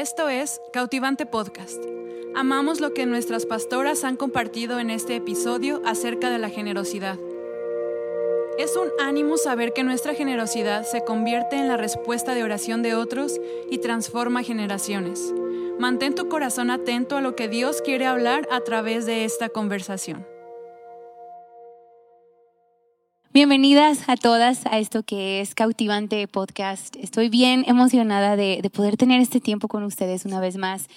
Esto es Cautivante Podcast. Amamos lo que nuestras pastoras han compartido en este episodio acerca de la generosidad. Es un ánimo saber que nuestra generosidad se convierte en la respuesta de oración de otros y transforma generaciones. Mantén tu corazón atento a lo que Dios quiere hablar a través de esta conversación. Bienvenidas a todas a esto que es Cautivante Podcast. Estoy bien emocionada de, de, poder tener este tiempo con ustedes una vez más.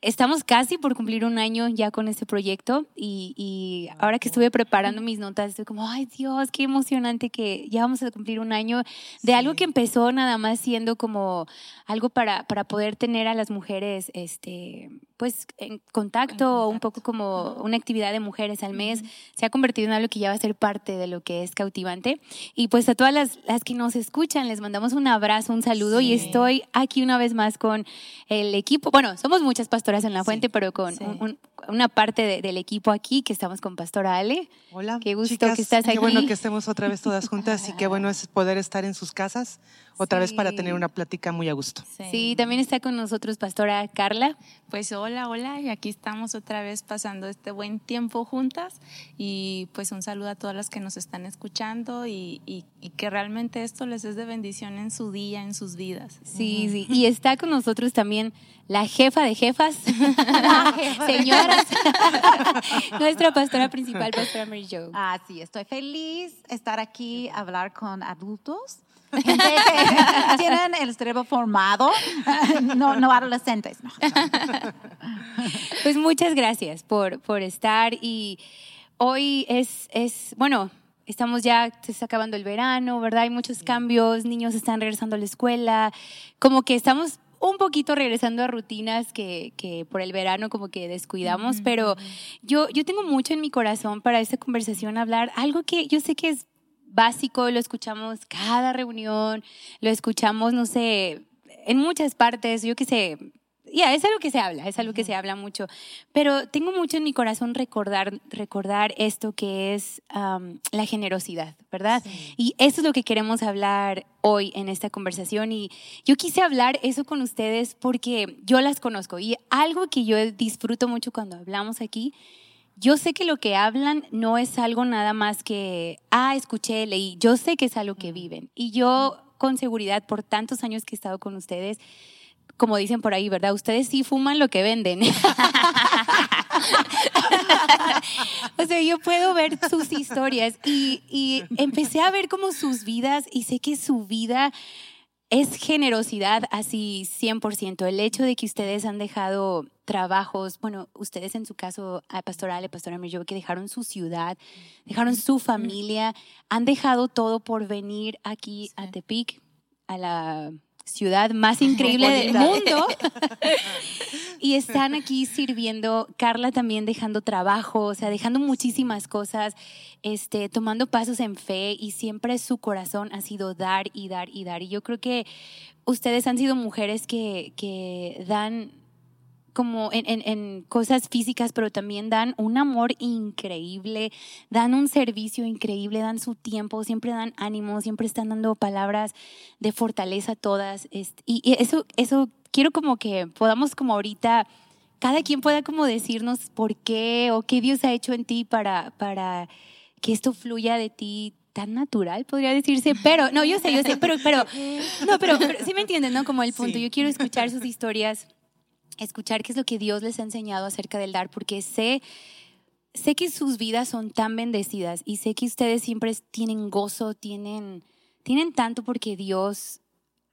Estamos casi por cumplir un año ya con este proyecto y, y, ahora que estuve preparando mis notas, estoy como, ay Dios, qué emocionante que ya vamos a cumplir un año de sí. algo que empezó nada más siendo como algo para, para poder tener a las mujeres, este, pues en contacto, un poco como una actividad de mujeres al mes, se ha convertido en algo que ya va a ser parte de lo que es cautivante. Y pues a todas las, las que nos escuchan, les mandamos un abrazo, un saludo sí. y estoy aquí una vez más con el equipo. Bueno, somos muchas pastoras en la fuente, sí. pero con sí. un, un, una parte de, del equipo aquí, que estamos con Pastora Ale. Hola. Qué gusto chicas, que estás aquí. Qué bueno que estemos otra vez todas juntas y qué bueno es poder estar en sus casas otra vez para tener una plática muy a gusto. Sí. también está con nosotros Pastora Carla. Pues hola, hola, y aquí estamos otra vez pasando este buen tiempo juntas y pues un saludo a todas las que nos están escuchando y, y, y que realmente esto les es de bendición en su día, en sus vidas. Sí, sí, y está con nosotros también la jefa de jefas, señoras, nuestra pastora principal, Pastora Mary Jo. Ah, sí, estoy feliz estar aquí a hablar con adultos. tienen el cerebro formado, no, no adolescentes. No. Pues muchas gracias por, por estar y hoy es, es, bueno, estamos ya, se está acabando el verano, ¿verdad? Hay muchos cambios, niños están regresando a la escuela, como que estamos un poquito regresando a rutinas que, que por el verano como que descuidamos, pero yo, yo tengo mucho en mi corazón para esta conversación hablar algo que yo sé que es básico, lo escuchamos cada reunión, lo escuchamos, no sé, en muchas partes, yo qué sé, yeah, es algo que se habla, es algo que se habla mucho, pero tengo mucho en mi corazón recordar, recordar esto que es um, la generosidad, ¿verdad? Sí. Y eso es lo que queremos hablar hoy en esta conversación y yo quise hablar eso con ustedes porque yo las conozco y algo que yo disfruto mucho cuando hablamos aquí yo sé que lo que hablan no es algo nada más que, ah, escuché, leí, yo sé que es algo que viven. Y yo con seguridad, por tantos años que he estado con ustedes, como dicen por ahí, ¿verdad? Ustedes sí fuman lo que venden. o sea, yo puedo ver sus historias y, y empecé a ver como sus vidas y sé que su vida es generosidad así 100%. El hecho de que ustedes han dejado trabajos, bueno, ustedes en su caso, a Pastoral, a Pastora Mirjo, que dejaron su ciudad, dejaron su familia, han dejado todo por venir aquí sí. a Tepic, a la ciudad más increíble del mundo. y están aquí sirviendo, Carla también dejando trabajo, o sea, dejando muchísimas cosas, este, tomando pasos en fe y siempre su corazón ha sido dar y dar y dar. Y yo creo que ustedes han sido mujeres que, que dan como en, en, en, cosas físicas, pero también dan un amor increíble, dan un servicio increíble, dan su tiempo, siempre dan ánimo, siempre están dando palabras de fortaleza todas. Y eso, eso quiero como que podamos como ahorita, cada quien pueda como decirnos por qué o qué Dios ha hecho en ti para, para que esto fluya de ti tan natural, podría decirse, pero, no, yo sé, yo sé, pero, pero, no, pero, pero sí me entienden, ¿no? Como el punto, sí. yo quiero escuchar sus historias escuchar qué es lo que Dios les ha enseñado acerca del dar, porque sé, sé que sus vidas son tan bendecidas y sé que ustedes siempre tienen gozo, tienen, tienen tanto porque Dios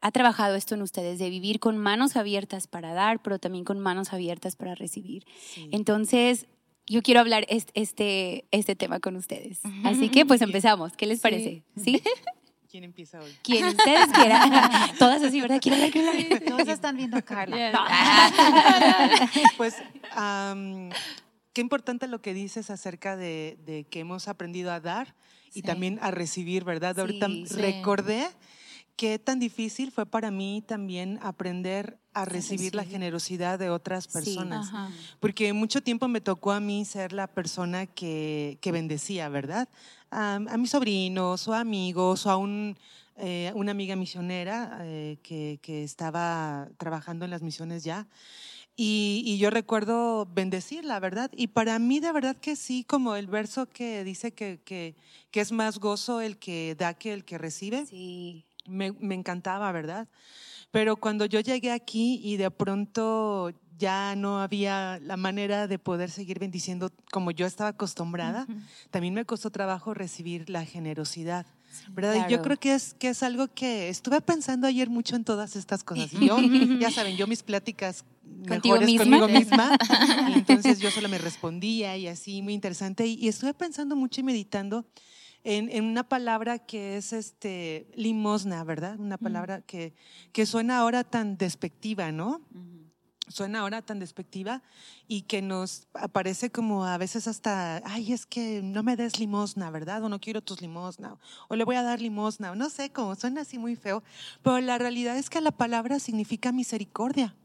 ha trabajado esto en ustedes, de vivir con manos abiertas para dar, pero también con manos abiertas para recibir. Sí. Entonces, yo quiero hablar este, este tema con ustedes. Así que pues empezamos. ¿Qué les parece? ¿Sí? ¿Quién empieza hoy? Quien ustedes quieran. Todas así, ¿verdad? ¿Quién hablar? ¿Quién Todos están viendo a Carla. Yeah. pues, um, qué importante lo que dices acerca de, de que hemos aprendido a dar y sí. también a recibir, ¿verdad? Sí, Ahorita sí. recordé qué tan difícil fue para mí también aprender a recibir la generosidad de otras personas. Sí, porque mucho tiempo me tocó a mí ser la persona que, que bendecía, ¿verdad? A, a, mis sobrinos o amigos o a un eh, una amiga misionera eh, que, que, estaba trabajando en las misiones ya. Y, y, yo recuerdo bendecirla, ¿verdad? Y para mí de verdad que sí, como el verso que dice que, que, que es más gozo el que da que el que recibe. Sí. Me, me encantaba, ¿verdad? Pero cuando yo llegué aquí y de pronto ya no había la manera de poder seguir bendiciendo como yo estaba acostumbrada, uh -huh. también me costó trabajo recibir la generosidad. ¿verdad? Claro. Y yo creo que es, que es algo que estuve pensando ayer mucho en todas estas cosas. Y yo, ya saben, yo mis pláticas mejores misma? conmigo misma, y entonces yo solo me respondía y así, muy interesante. Y, y estuve pensando mucho y meditando en, en, una palabra que es este, limosna, ¿verdad? Una palabra que, que suena ahora tan despectiva, ¿no? suena ahora tan despectiva y que nos aparece como a veces hasta, ay, es que no me des limosna, ¿verdad? O no quiero tus limosna, o le voy a dar limosna, o no sé, como suena así muy feo, pero la realidad es que la palabra significa misericordia.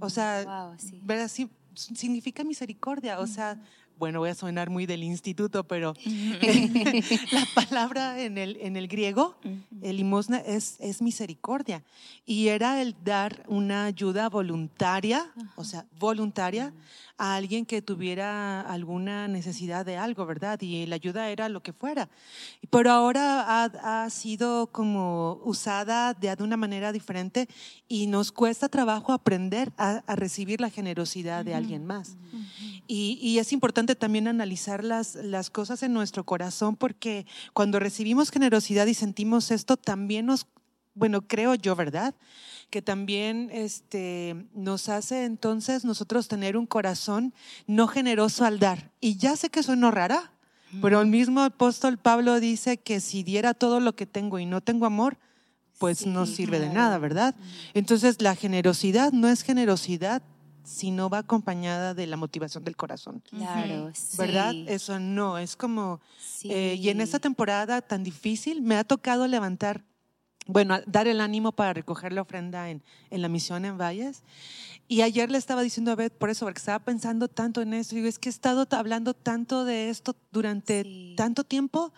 O sea, wow, sí. ¿verdad? Sí, significa misericordia, o sea, bueno, voy a sonar muy del instituto, pero la palabra en el, en el griego, el limosna, es, es misericordia. Y era el dar una ayuda voluntaria, o sea, voluntaria, a alguien que tuviera alguna necesidad de algo, ¿verdad? Y la ayuda era lo que fuera. Pero ahora ha, ha sido como usada de, de, una manera diferente y nos cuesta trabajo aprender a, a recibir la generosidad de alguien más. Y, y, es importante también analizar las, las cosas en nuestro corazón porque cuando recibimos generosidad y sentimos esto, también nos, bueno, creo yo, ¿verdad? Que también este, nos hace entonces nosotros tener un corazón no generoso al dar. Y ya sé que suena rara, pero el mismo apóstol Pablo dice que si diera todo lo que tengo y no tengo amor, pues sí, no sirve claro. de nada, ¿verdad? Entonces la generosidad no es generosidad si no va acompañada de la motivación del corazón. Claro, ¿verdad? sí. Eso no, es como... Sí. Eh, y en esta temporada tan difícil me ha tocado levantar, bueno, dar el ánimo para recoger la ofrenda en, en la misión en Valles. Y ayer le estaba diciendo a Beth por eso, porque estaba pensando tanto en esto. Digo, es que he estado hablando tanto de esto durante sí. tanto tiempo.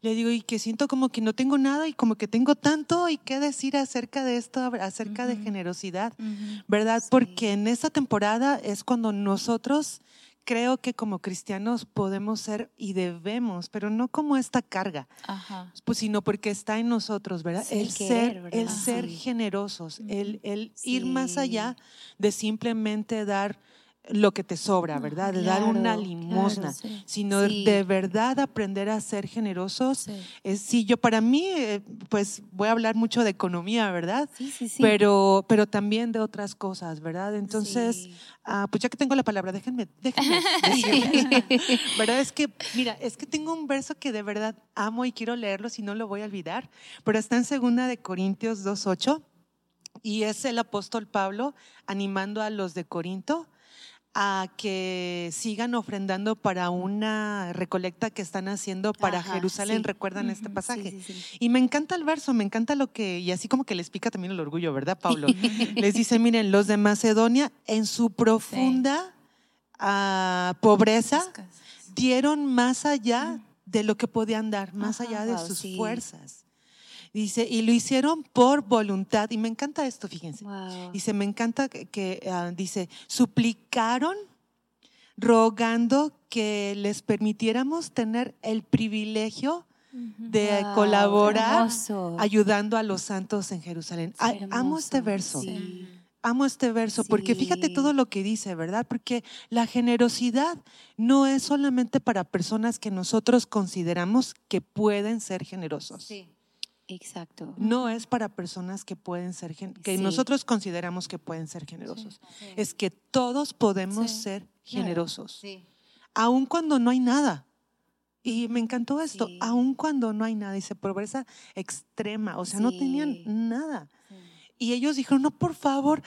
Le digo, y que siento como que no tengo nada y como que tengo tanto y qué decir acerca de esto, acerca uh -huh. de generosidad, uh -huh. ¿verdad? Sí. Porque en esta temporada es cuando nosotros creo que como cristianos podemos ser y debemos, pero no como esta carga, Ajá. pues sino porque está en nosotros, ¿verdad? Sí, el, el, ser, el ser sí. generosos, el, el sí. ir más allá de simplemente dar lo que te sobra, ¿verdad? De claro, dar una limosna, claro, sí. sino sí. de verdad aprender a ser generosos. Sí. Es, sí, yo para mí, eh, pues voy a hablar mucho de economía, ¿verdad? Sí, sí, sí. Pero, pero también de otras cosas, ¿verdad? Entonces, ah, pues ya que tengo la palabra, déjenme, déjenme decirle, ¿verdad? Es que, mira, es que tengo un verso que de verdad amo y quiero leerlo, si no lo voy a olvidar, pero está en segunda de Corintios 2.8 y es el apóstol Pablo animando a los de Corinto a que sigan ofrendando para una recolecta que están haciendo para Ajá, Jerusalén, sí. recuerdan uh -huh, este pasaje. Sí, sí, y me encanta el verso, me encanta lo que, y así como que les pica también el orgullo, ¿verdad, Pablo? les dice, miren, los de Macedonia en su profunda uh, pobreza dieron más allá de lo que podían dar, más Ajá, allá de wow, sus fuerzas. Dice, y lo hicieron por voluntad. Y me encanta esto, fíjense. Wow. Dice, me encanta que, que uh, dice, suplicaron rogando que les permitiéramos tener el privilegio de wow, colaborar hermoso. ayudando a los santos en Jerusalén. Ay, amo este verso. Sí. Amo este verso sí. porque fíjate todo lo que dice, ¿verdad? Porque la generosidad no es solamente para personas que nosotros consideramos que pueden ser generosos. Sí. Exacto. No es para personas que pueden ser que sí. nosotros consideramos que pueden ser generosos. Sí. Es que todos podemos ser generosos. Aun cuando no hay nada. Y me encantó esto, aun cuando no hay nada, dice pobreza extrema, o sea, no tenían nada. Y ellos dijeron, no, por favor,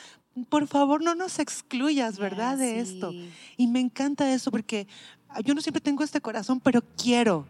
por favor, no nos excluyas, ¿verdad? De esto. Y me encanta eso porque yo no siempre tengo este corazón, pero quiero,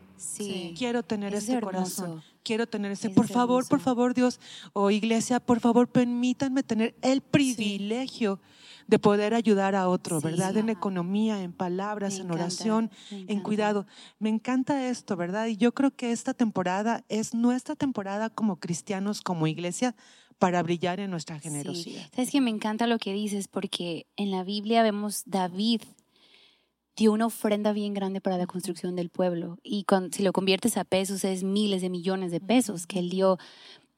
quiero tener es este hermoso. corazón quiero tener ese, por favor, por favor, Dios, o iglesia, por favor, permítanme tener el privilegio de poder ayudar a otro, ¿verdad? En economía, en palabras, en oración, en cuidado. Me encanta esto, ¿verdad? Y yo creo que esta temporada es nuestra temporada como cristianos, como iglesia, para brillar en nuestra generosidad. Sí. Sabes que me encanta lo que dices porque en la Biblia vemos David dio una ofrenda bien grande para la construcción del pueblo. Y cuando, si lo conviertes a pesos es miles de millones de pesos que él dio.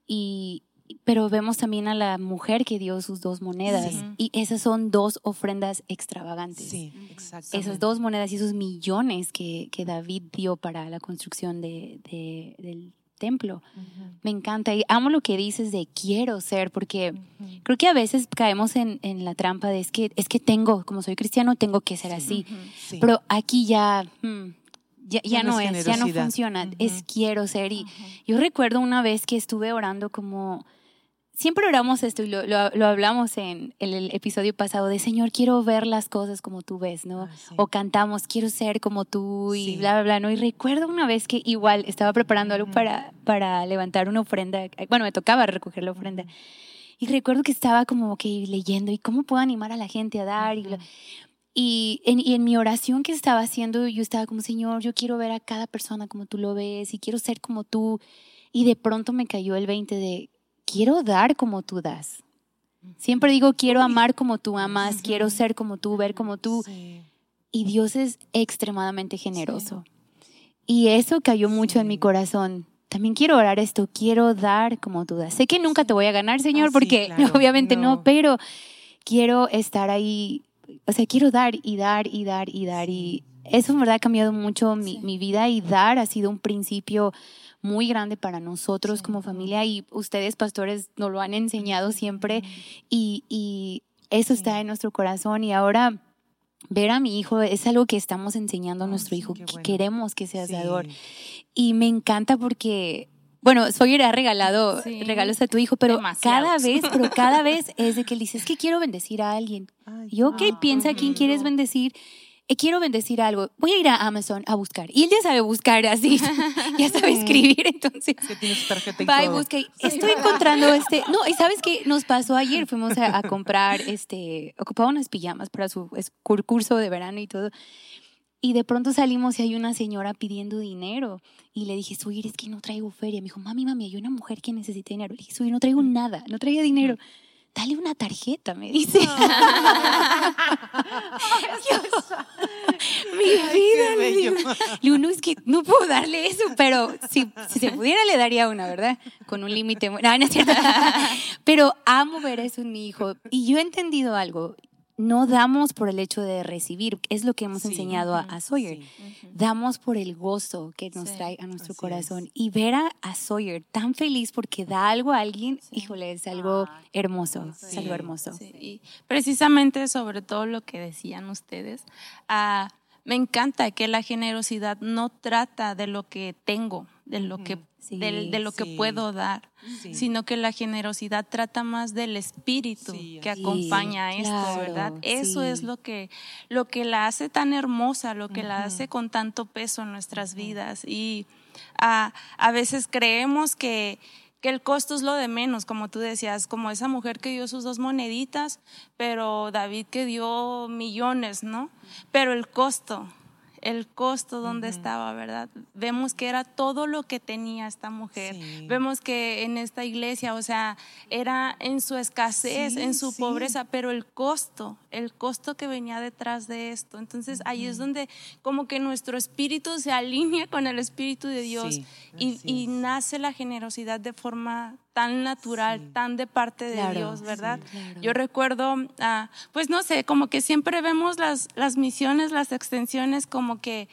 Y pero vemos también a la mujer que dio sus dos monedas. Y esas son dos ofrendas extravagantes. Sí, exactamente. Esas dos monedas y esos millones que, que David dio para la construcción de, del templo. Me encanta y amo lo que dices de quiero ser, porque creo que a veces caemos en, en, la trampa de es que, es que tengo, como soy cristiano, tengo que ser así. Pero aquí ya, hmm, ya, ya, no es, ya no funciona, es quiero ser. Y yo recuerdo una vez que estuve orando como siempre oramos esto y lo, lo, hablamos en el, episodio pasado de Señor, quiero ver las cosas como tú ves, ¿no? Ah, o cantamos, quiero ser como tú y bla, bla, bla, ¿no? Y recuerdo una vez que igual estaba preparando algo para, para levantar una ofrenda, bueno, me tocaba recoger la ofrenda. Y recuerdo que estaba como que leyendo y cómo puedo animar a la gente a dar. Y, y, en, y en mi oración que estaba haciendo, yo estaba como, Señor, yo quiero ver a cada persona como tú lo ves y quiero ser como tú. Y de pronto me cayó el 20 de, quiero dar como tú das. Siempre digo, quiero amar como tú amas, quiero ser como tú, ver como tú. Y Dios es extremadamente generoso. Y eso cayó mucho en mi corazón. También quiero orar esto, quiero dar como tú das. Sé que nunca te voy a ganar, Señor, porque obviamente no. pero quiero estar ahí, o sea, quiero dar y dar y dar y dar. Y eso en verdad ha cambiado mucho mi, mi vida y dar ha sido un principio muy grande para nosotros como familia y ustedes pastores nos lo han enseñado siempre y, y eso está en nuestro corazón y ahora ver a mi hijo es algo que estamos enseñando a nuestro hijo, que queremos que seas dador. Y me encanta porque, bueno, Soy ha regalado regalos a tu hijo, pero cada vez, pero cada vez es de que él dice, es que quiero bendecir a alguien. y ok, piensa a quién quieres bendecir eh, quiero bendecir algo, voy a ir a Amazon a buscar. Y él ya sabe buscar así, ya sabe escribir, entonces. Que tiene su tarjeta y y busca. estoy encontrando este. No, y sabes qué nos pasó ayer, fuimos a, comprar, este, ocupaba unas pijamas para su curso de verano y todo. Y de pronto salimos y hay una señora pidiendo dinero. Y le dije, Suir, es que no traigo feria. Me dijo, mami, mami, hay una mujer que necesita dinero. Le dije, Suir, no traigo nada, no traía dinero dale una tarjeta, me dice. mi vida. Le es que no puedo darle eso, pero si, si, se pudiera le daría una, ¿verdad? Con un límite. No, no es cierto. pero amo ver eso en mi hijo. Y yo he entendido algo no damos por el hecho de recibir, es lo que hemos enseñado a, Sawyer. Damos por el gozo que nos trae a nuestro corazón. Y ver a, Sawyer tan feliz porque da algo a alguien, híjole, es algo hermoso, es algo hermoso. Y precisamente sobre todo lo que decían ustedes, uh, me encanta que la generosidad no trata de lo que tengo, de lo que de, lo que puedo dar, sino que la generosidad trata más del espíritu que acompaña a esto, ¿verdad? Eso es lo que, lo que la hace tan hermosa, lo que la hace con tanto peso en nuestras vidas. Y a, a veces creemos que, que el costo es lo de menos, como tú decías, como esa mujer que dio sus dos moneditas, pero David que dio millones, ¿no? Pero el costo, el costo donde estaba, ¿verdad? Vemos que era todo lo que tenía esta mujer. Vemos que en esta iglesia, o sea, era en su escasez, en su pobreza, pero el costo, el costo que venía detrás de esto. Entonces ahí es donde como que nuestro espíritu se alinea con el espíritu de Dios y, y nace la generosidad de forma tan natural, tan de parte de Dios, ¿verdad? Yo recuerdo, ah, pues no sé, como que siempre vemos las, las misiones, las extensiones como que,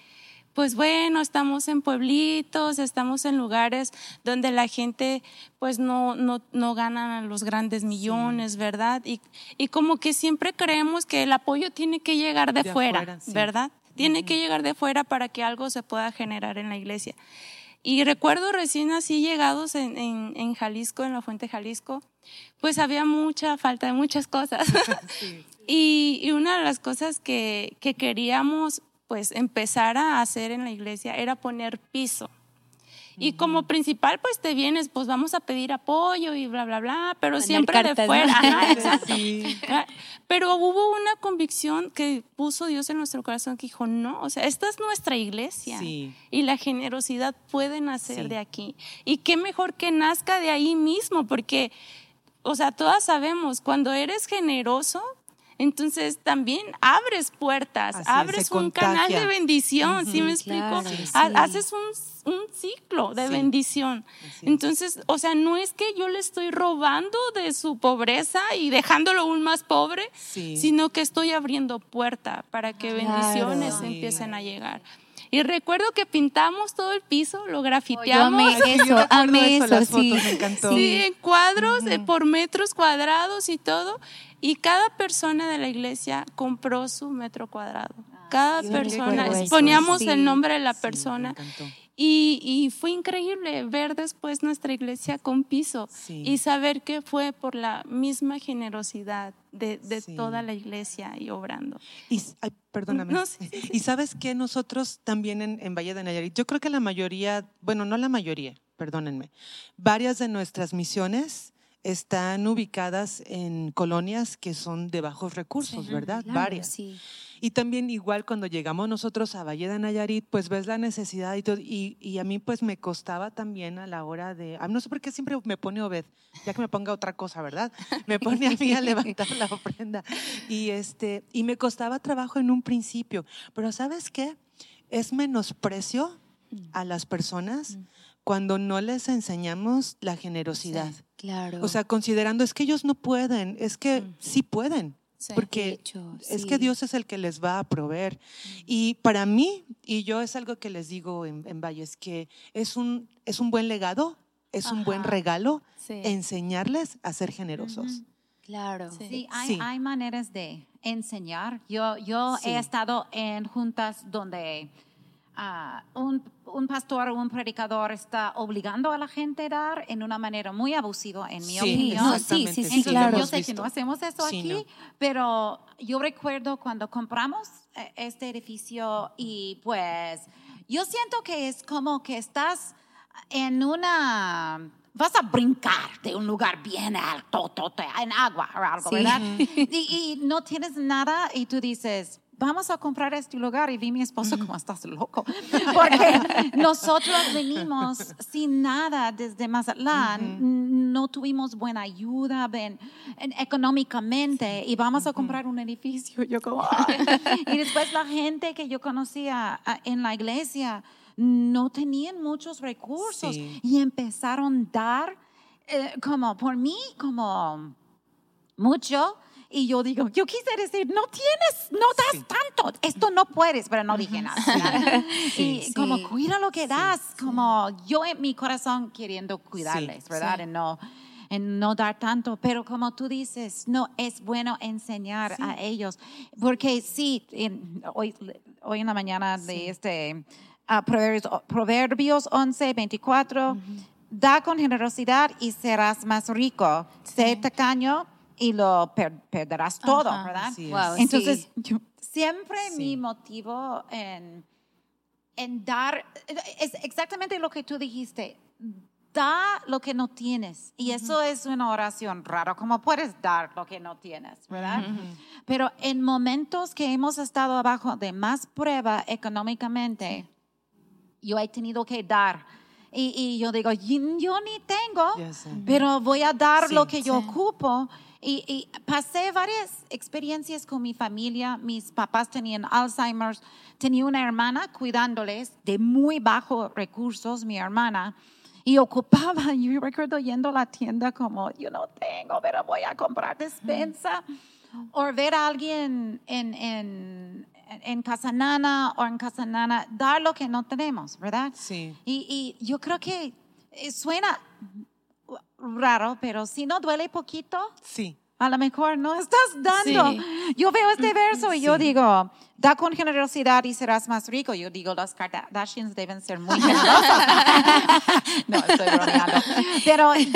pues bueno, estamos en pueblitos, estamos en lugares donde la gente pues no, no, no gana los grandes millones, ¿verdad? Y, y, como que siempre creemos que el apoyo tiene que llegar de, fuera, ¿verdad? Tiene que llegar de fuera para que algo se pueda generar en la iglesia. Y recuerdo recién así llegados en, en, Jalisco, en la Fuente Jalisco, pues había mucha falta de muchas cosas. y, y, una de las cosas que, que queríamos pues empezar a hacer en la iglesia era poner piso. Y como principal, pues te vienes, pues vamos a pedir apoyo y bla, bla, bla, pero siempre cartas, de ¿no? fuera. Ajá, exacto. Sí. Pero hubo una convicción que puso Dios en nuestro corazón que dijo, no, o sea, esta es nuestra iglesia Sí. y la generosidad puede nacer Sí. de aquí. Y qué mejor que nazca de ahí mismo, porque, o sea, todas sabemos, cuando eres generoso, entonces también abres puertas, Así abres un canal de bendición, ¿sí me explico? claro, Ha- sí. Haces un, un ciclo de Sí. bendición. Entonces, o sea, no es que yo le estoy robando de su pobreza y dejándolo aún más pobre, Sí. sino que estoy abriendo puerta para que Claro. bendiciones Sí. empiecen a llegar. Y recuerdo que pintamos todo el piso, lo grafiteamos. amé sí, yo eso, amé eso, eso, las sí. fotos, me encantó. Sí, en cuadros eh, por metros cuadrados y todo. Y cada persona de la iglesia compró su metro cuadrado. Cada yo persona, poníamos sí. el nombre de la Sí, persona. Y, y fue increíble ver después nuestra iglesia con piso Sí. y saber que fue por la misma generosidad de, de Sí. toda la iglesia y obrando. Y, ay, perdóname. No, sí, sí, Y sabes que nosotros también en, en Valle de Nayarit, yo creo que la mayoría, bueno, no la mayoría, perdónenme, varias de nuestras misiones están ubicadas en colonias que son de bajos recursos, ¿verdad? Claro, varias. sí. Y también igual cuando llegamos nosotros a Valle de Nayarit, pues ves la necesidad y todo. Y, y a mí pues me costaba también a la hora de... ah, No sé por qué siempre me pone Obed, ya que me ponga otra cosa, ¿verdad? Me pone a mí a levantar la ofrenda. Y, este, y me costaba trabajo en un principio. Pero ¿sabes qué? Es menosprecio a las personas cuando no les enseñamos la generosidad. Claro. O sea, considerando, es que ellos no pueden, es que sí pueden. Porque es que Dios es el que les va a proveer. Y para mí, y yo es algo que les digo en, en Valles, que es un, es un buen legado, es un buen regalo Sí. enseñarles a ser generosos. Claro. Sí. Sí, hay, Sí. hay maneras de enseñar. Yo, yo Sí. he estado en juntas donde ah, un, un pastor o un predicador está obligando a la gente a dar en una manera muy abusiva, en mi Sí, opinión. no, sí, sí, sí, claro. Yo sé que no hacemos eso Sí, aquí, no. pero yo recuerdo cuando compramos eh, este edificio y pues yo siento que es como que estás en una... Vas a brincar de un lugar bien alto, tote, en agua o algo, Sí. ¿verdad? Y, y no tienes nada y tú dices, vamos a comprar este lugar. Y vi a mi esposo como estás loco. Porque nosotros venimos sin nada desde Mazatlán. No tuvimos buena ayuda ven, en- económicamente y vamos a comprar un edificio. Yo como, "Ay". y después la gente que yo conocía ah, en la iglesia no tenían muchos recursos Sí. y empezaron a dar eh, como por mí como mucho. Y yo digo, yo quise decir, no tienes, no das Sí. tanto, esto no puedes, pero no dije nada. Sí. Y como Sí. cuida lo que das, como yo en mi corazón queriendo cuidarles, ¿verdad? En no, en no dar tanto, pero como tú dices, no, es bueno enseñar a ellos, porque sí, en- hoy, hoy en la mañana de este ah, Proverbios, Proverbios 11, 24, da con generosidad y serás más rico, sé tacaño y lo per- perderás todo, Ajá. ¿verdad? Wow, Entonces, sí. yo- siempre Sí. mi motivo en, en dar, es exactamente lo que tú dijiste, da lo que no tienes. Y eso es una oración rara, ¿cómo puedes dar lo que no tienes, verdad? Pero en momentos que hemos estado abajo de más prueba económicamente, yo he tenido que dar. Y, y yo digo, "Y- yo ni tengo, pero voy a dar Sí. lo que yo Sí. ocupo. Y, y pasé varias experiencias con mi familia. Mis papás tenían Alzheimer's. Tenía una hermana cuidándoles de muy bajos recursos, mi hermana. Y ocupaba, yo recuerdo yendo a la tienda como, yo no tengo, pero voy a comprar despensa. O ver a alguien en, en, en Casa Nana o en Casa Nana dar lo que no tenemos, ¿verdad? Sí. Y, y yo creo que eh, suena raro, pero si no duele poquito, Sí. a lo mejor no estás dando. Sí. Yo veo este verso y yo digo, da con generosidad y serás más rico. Yo digo, los Kardashians deben ser muy generosos. no, estoy bromeando. Pero eh,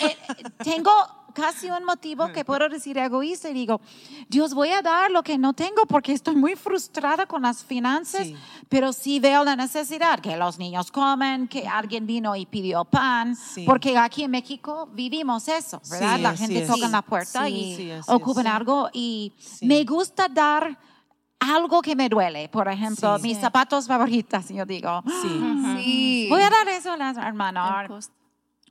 eh, tengo casi un motivo que puedo decir egoísta y digo, Dios, voy a dar lo que no tengo porque estoy muy frustrada con las finanzas, Sí. pero sí veo la necesidad, que los niños comen, que alguien vino y pidió pan, Sí. porque aquí en México vivimos eso, ¿verdad? Sí, la gente toca en la puerta Sí. y ocupan es. algo y Sí. me gusta dar algo que me duele, por ejemplo, Sí. mis Sí. zapatos favoritas, yo digo, Sí. Sí. voy a dar eso a las hermanas.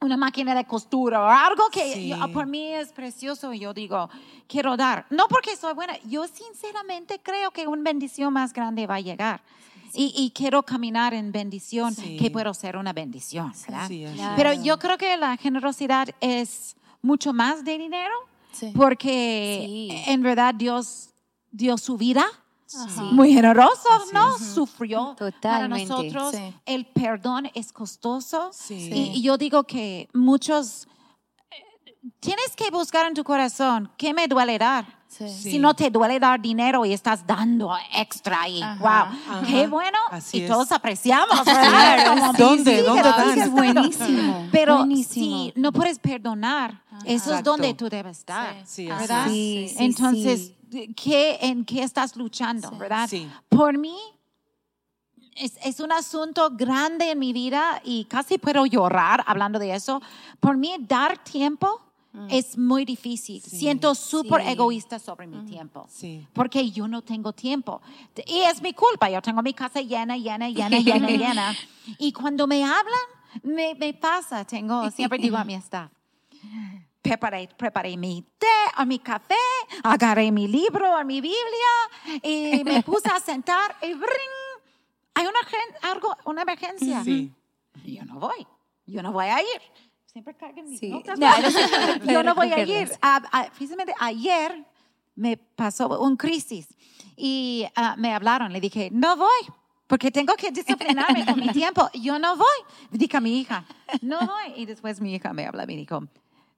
Una máquina de costura o algo que Sí. yo- por mí es precioso y yo digo, quiero dar. No porque soy buena, yo sinceramente creo que una bendición más grande va a llegar. Y, y quiero caminar en bendición, Sí. que puedo ser una bendición. ¿verdad? Claro. Pero yo creo que la generosidad es mucho más de dinero, porque en verdad Dios dio su vida. Sí. Muy generoso, Así ¿no? es. Sufrió para Totalmente. nosotros. Sí. El perdón es costoso. Sí. Y, y yo digo que muchos eh, tienes que buscar en tu corazón qué me duele dar. Sí. Si no te duele dar dinero y estás dando extra y Ajá, wow, qué ajá. bueno Así y es. todos apreciamos. Como ¿Dónde? ¿Dónde dan? Es buenísimo. Pero buenísimo. si no puedes perdonar, eso es Exacto. donde tú debes estar. ¿verdad? es. Sí, sí, Entonces, sí. ¿Qué, ¿en qué estás luchando? Sí. ¿Verdad? Sí. Por mí, es, es un asunto grande en mi vida y casi puedo llorar hablando de eso. Por mí, dar tiempo es muy difícil. Sí. Siento súper Sí. egoísta sobre mi tiempo. Sí. Porque yo no tengo tiempo. Y es mi culpa. Yo tengo mi casa llena, llena, llena, llena, llena. Y cuando me hablan, me, me pasa. Tengo, siempre digo a mi staff, preparé, preparé mi té o mi café, agarré mi libro o mi Biblia y me puse a sentar y ¡bring! hay una, algo, una emergencia. Sí. Yo no voy, yo no voy a ir. Siempre carguen mis Sí. notas. No, no yo no voy a ir. Ah, ah, precisamente ayer me pasó un crisis y ah, me hablaron. Le dije, no voy. Porque tengo que disciplinarme con mi tiempo. Yo no voy. Dije a mi hija, no voy. Y después mi hija me habla y me dijo,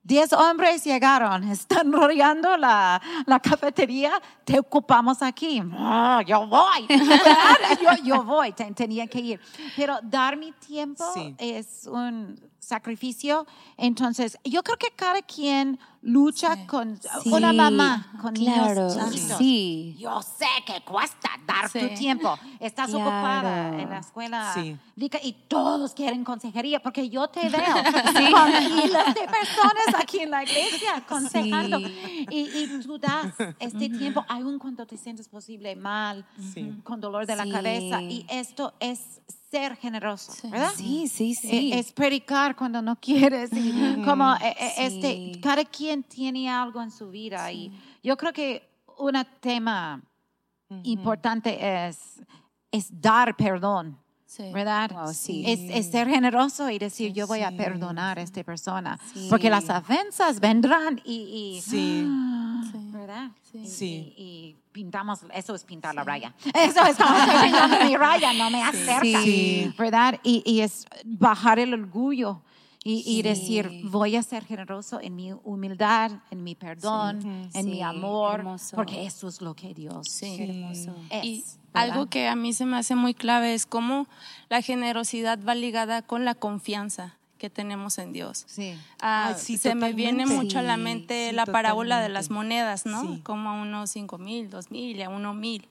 diez hombres llegaron, están rodeando la, la cafetería, te ocupamos aquí. "Ah, yo voy. yo, yo voy, Ten- tenía que ir. Pero dar mi tiempo Sí. es un sacrificio. Entonces, yo creo que cada quien lucha Sí. con Sí, una mamá, con claro, niños chiquitos. sí. Yo sé que cuesta dar Sí. tu tiempo. Estás Claro. ocupada en la escuela y todos quieren consejería porque yo te veo con miles de personas aquí en la iglesia aconsejando. Sí. Y, y tú das este tiempo, aun cuando te sientes posible mal, Sí. con dolor de la cabeza. Y esto es ser generoso, ¿verdad? Sí, sí, sí. Eh, Es predicar cuando no quieres y como eh, Sí. este, cada quien tiene algo en su vida y yo creo que un tema importante es, es dar perdón, Sí. ¿verdad? Wow, sí. Es, es ser generoso y decir yo voy a perdonar a esta persona Sí. porque las ofensas vendrán y, y- Sí. ¿verdad? Sí. Sí. Y, y pintamos, eso es pintar la raya. Eso es como estoy pintando mi raya, no me acerca. Sí. ¿Verdad? Y, y es bajar el orgullo y, y decir, voy a ser generoso en mi humildad, en mi perdón, en mi amor, hermoso. porque eso es lo que Dios es. Y ¿verdad? algo que a mí se me hace muy clave es cómo la generosidad va ligada con la confianza que tenemos en Dios. Sí. Ah, sí, se me viene mucho a la mente sí, la parábola de las monedas, ¿no? Sí. Como a unos cinco mil, dos mil y a uno mil.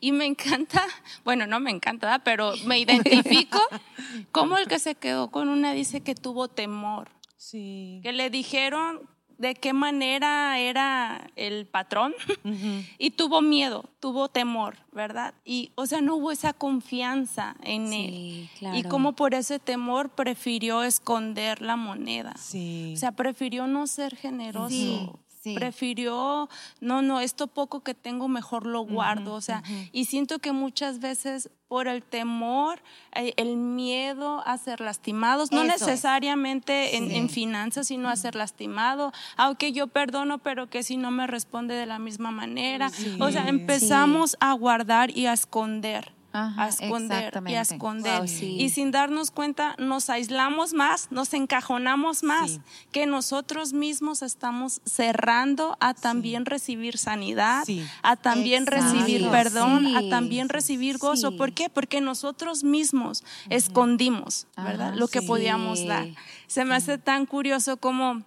Y me encanta, bueno, no me encanta, ¿verdad? pero me identifico como el que se quedó con una dice que tuvo temor, Sí. que le dijeron de qué manera era el patrón y tuvo miedo, tuvo temor, ¿verdad? Y, o sea, no hubo esa confianza en Sí, él. Y claro. como por ese temor prefirió esconder la moneda. Sí. O sea, prefirió no ser generoso. Sí, sí. Prefirió, no, no, esto poco que tengo mejor lo guardo. o sea, y siento que muchas veces por el temor, eh, el miedo a ser lastimados, no Eso necesariamente en, Sí. en finanzas, sino a ser lastimado. Aunque yo perdono, pero que si no me responde de la misma manera. O sea, Sí. empezamos a guardar y a esconder. Ajá, a esconder y a esconder. Wow, sí. Y sin darnos cuenta, nos aislamos más, nos encajonamos más, Sí. que nosotros mismos estamos cerrando a también recibir sanidad, Sí. a también Exacto. recibir perdón, Sí. a también recibir gozo. Sí. ¿Por qué? Porque nosotros mismos escondimos, ¿verdad? Ajá, Lo que sí. podíamos dar. Se me hace tan curioso como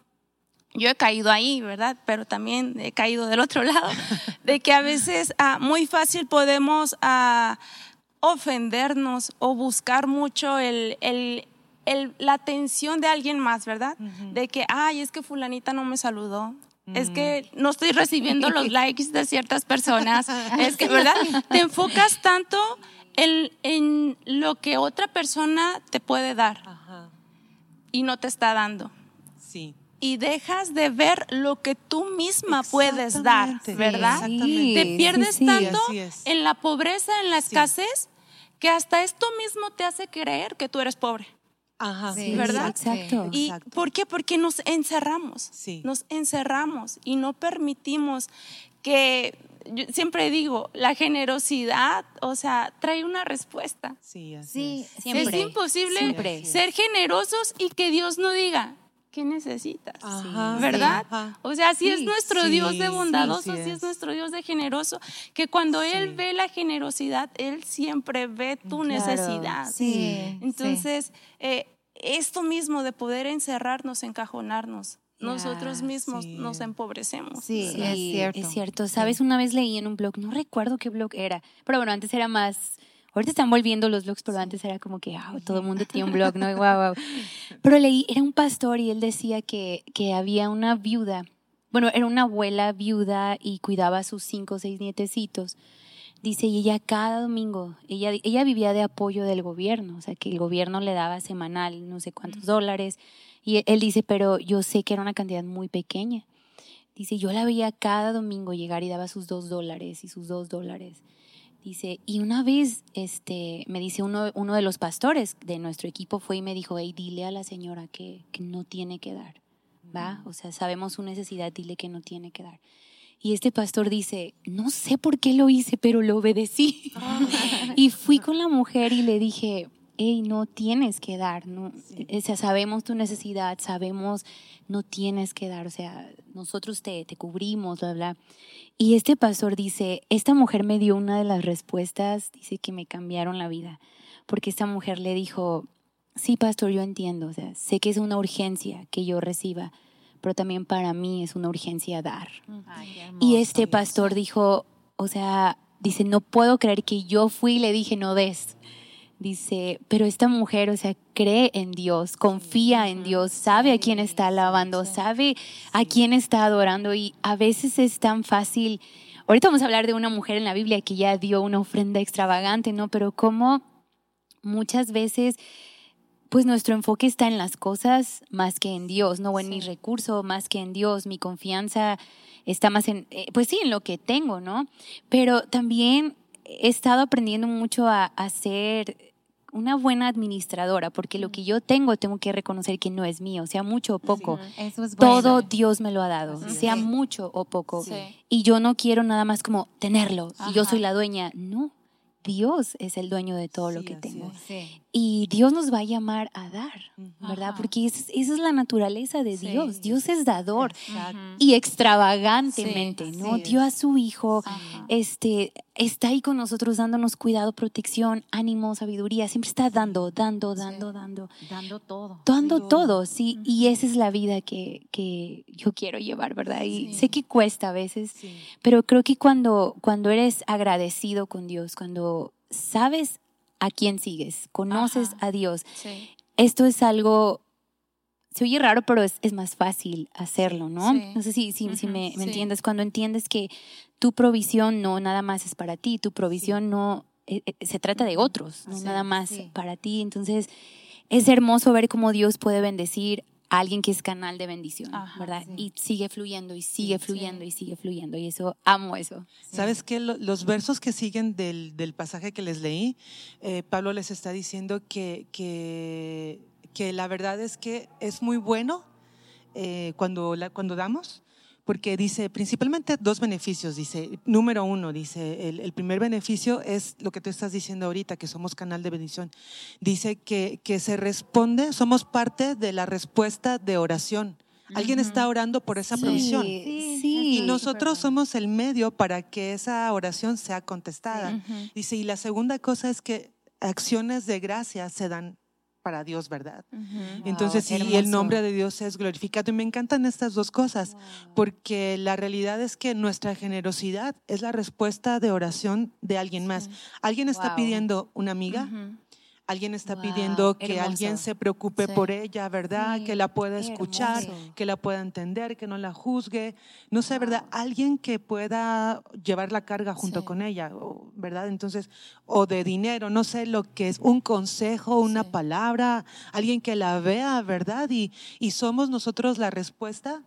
yo he caído ahí, ¿verdad? Pero también he caído del otro lado, de que a veces ah, muy fácil podemos ah, ofendernos o buscar mucho el, el, el, la atención de alguien más, ¿verdad? De que, ay, es que fulanita no me saludó. Es que no estoy recibiendo los likes de ciertas personas. Es que, ¿verdad? Te enfocas tanto en, en lo que otra persona te puede dar y no te está dando. Sí y dejas de ver lo que tú misma puedes dar, ¿verdad? Te pierdes tanto en la pobreza, en la escasez, que hasta esto mismo te hace creer que tú eres pobre. Ajá. ¿Verdad? Exacto. ¿Y por qué? Porque nos encerramos. Nos encerramos y no permitimos que yo siempre digo, la generosidad, o sea, trae una respuesta. Sí, así es. Siempre. Es imposible ser generosos y que Dios no diga, ¿qué necesitas? ¿Verdad? O sea, así es nuestro Dios de bondadoso, así es. nuestro Dios de generoso, que cuando Él ve la generosidad, Él siempre ve tu necesidad. Entonces, eh, esto mismo de poder encerrarnos, encajonarnos, nosotros mismos nos empobrecemos. Sí, es cierto. Es cierto. Sabes, una vez leí en un blog, no recuerdo qué blog era, pero bueno, antes era más Ahorita están volviendo los blogs, pero antes era como que todo el mundo tenía un blog, ¿no? Wow, wow. Pero leí, era un pastor y él decía que, que había una viuda, bueno, era una abuela viuda y cuidaba a sus cinco o seis nietecitos. Dice, y ella cada domingo, ella, ella vivía de apoyo del gobierno, o sea, que el gobierno le daba semanal no sé cuántos dólares. Y él dice, pero yo sé que era una cantidad muy pequeña. Dice, yo la veía cada domingo llegar y daba sus dos dólares y sus dos dólares. Dice, y una vez este, me dice uno, uno de los pastores de nuestro equipo fue y me dijo, hey, dile a la señora que, que no tiene que dar, ¿va? O sea, sabemos su necesidad, dile que no tiene que dar. Y este pastor dice, no sé por qué lo hice, pero lo obedecí. y fui con la mujer y le dije, hey, no tienes que dar, no, o sea, sabemos tu necesidad, sabemos, no tienes que dar, o sea, nosotros te, te cubrimos, bla, bla. Y este pastor dice, esta mujer me dio una de las respuestas, dice que me cambiaron la vida, porque esta mujer le dijo, sí, pastor, yo entiendo, o sea, sé que es una urgencia que yo reciba, pero también para mí es una urgencia dar. y este pastor dijo, o sea, dice, no puedo creer que yo fui y le dije, no des dice, pero esta mujer, o sea, cree en Dios, confía en Dios, sabe a quién está alabando, sabe a quién está adorando y a veces es tan fácil. Ahorita vamos a hablar de una mujer en la Biblia que ya dio una ofrenda extravagante, ¿no? Pero como muchas veces pues nuestro enfoque está en las cosas más que en Dios, no en mi recurso, más que en Dios, mi confianza está más en, eh, pues sí, en lo que tengo, ¿no? Pero también he estado aprendiendo mucho a, a ser una buena administradora, porque lo que yo tengo tengo que reconocer que no es mío, sea mucho o poco. Todo Dios me lo ha dado, sea mucho o poco. Y yo no quiero nada más como tenerlo y yo soy la dueña. No, Dios es el dueño de todo lo que tengo. Y Dios nos va a llamar a dar, ¿verdad? Porque esa es, la naturaleza de Dios. Dios es dador y extravagantemente, ¿no? Dio a su hijo, este, está ahí con nosotros dándonos cuidado, protección, ánimo, sabiduría. Siempre está dando, dando, dando, dando. Dando todo. Dando todo, sí. Y esa es la vida que, que yo quiero llevar, ¿verdad? Y sé que cuesta a veces, pero creo que cuando, cuando eres agradecido con Dios, cuando sabes a quién sigues, conoces a Dios. Esto es algo, se oye raro, pero es, es más fácil hacerlo, ¿no? No sé si, si, si me, entiendes, cuando entiendes que tu provisión no nada más es para ti, tu provisión no eh, eh, se trata de otros, no nada más para ti. Entonces, es hermoso ver cómo Dios puede bendecir alguien que es canal de bendición, ¿verdad? Y sigue fluyendo y sigue fluyendo y sigue fluyendo. Y eso, amo eso. ¿Sabes qué? Los versos que siguen del, del pasaje que les leí, eh, Pablo les está diciendo que, que, que, la verdad es que es muy bueno eh, cuando, la, cuando damos, porque dice principalmente dos beneficios. Dice, número uno, dice, el, primer beneficio es lo que tú estás diciendo ahorita, que somos canal de bendición. Dice que, que se responde, somos parte de la respuesta de oración. Alguien está orando por esa provisión. Sí, y nosotros somos el medio para que esa oración sea contestada. Dice, y la segunda cosa es que acciones de gracia se dan para Dios, ¿verdad? Entonces, sí, el nombre de Dios es glorificado. Y me encantan estas dos cosas, porque la realidad es que nuestra generosidad es la respuesta de oración de alguien más. Alguien está pidiendo una amiga, Alguien está pidiendo que alguien se preocupe por ella, ¿verdad? que la pueda escuchar, que la pueda entender, que no la juzgue. No sé, ¿verdad? Alguien que pueda llevar la carga junto con ella, ¿verdad? Entonces, o de dinero, no sé lo que es, un consejo, una palabra, alguien que la vea, ¿verdad? Y, y somos nosotros la respuesta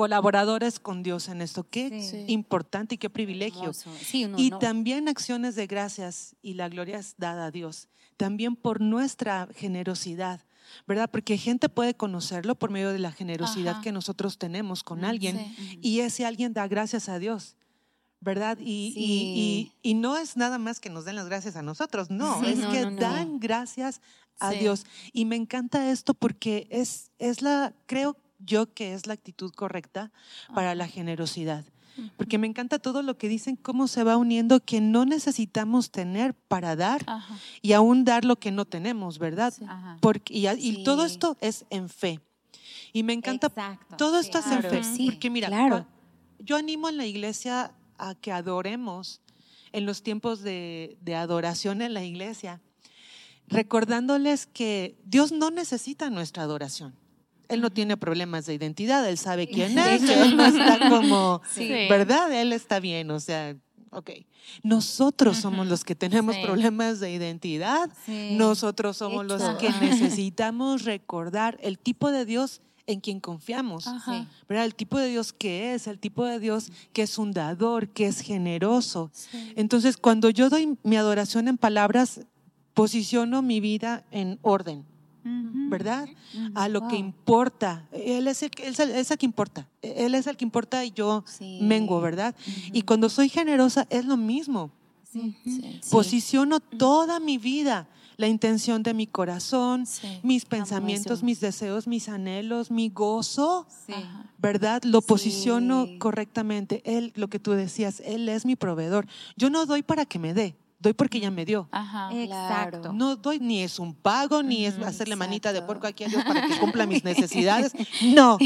colaboradores con Dios en esto. Qué importante y qué privilegio. y también acciones de gracias y la gloria es dada a Dios. También por nuestra generosidad. ¿verdad? Porque gente puede conocerlo por medio de la generosidad que nosotros tenemos con alguien y ese alguien da gracias a Dios. ¿Verdad? Y, y, no es nada más que nos den las gracias a nosotros, no, es que dan gracias a Dios. Y me encanta esto porque es, es la, creo yo que es la actitud correcta para la generosidad. Porque me encanta todo lo que dicen, cómo se va uniendo, que no necesitamos tener para dar y aún dar lo que no tenemos, ¿verdad? Porque, y, todo esto es en fe. Y me encanta, todo esto es en fe. porque mira, yo animo en la iglesia a que adoremos en los tiempos de adoración en la iglesia, recordándoles que Dios no necesita nuestra adoración. Él no tiene problemas de identidad, él sabe quién es, él no está como, ¿verdad? Él está bien, o sea, ok. Nosotros somos los que tenemos problemas de identidad, nosotros somos los que necesitamos recordar el tipo de Dios en quien confiamos, ¿verdad? El tipo de Dios que es, el tipo de Dios que es un dador, que es generoso. Entonces, cuando yo doy mi adoración en palabras, posiciono mi vida en orden. ¿Verdad? A lo que importa. Él es, el, él es el que importa. Él es el que importa y yo mengo, ¿verdad? Y cuando soy generosa es lo mismo. Posiciono toda mi vida, la intención de mi corazón, mis pensamientos, mis deseos, mis anhelos, mi gozo, ¿verdad? Lo posiciono correctamente. Él, lo que tú decías, Él es mi proveedor. Yo no doy para que me dé doy porque ya me dio. Ajá, Exacto. No doy ni es un pago, ni es hacerle manita de puerco aquí a Dios para que cumpla mis necesidades. No.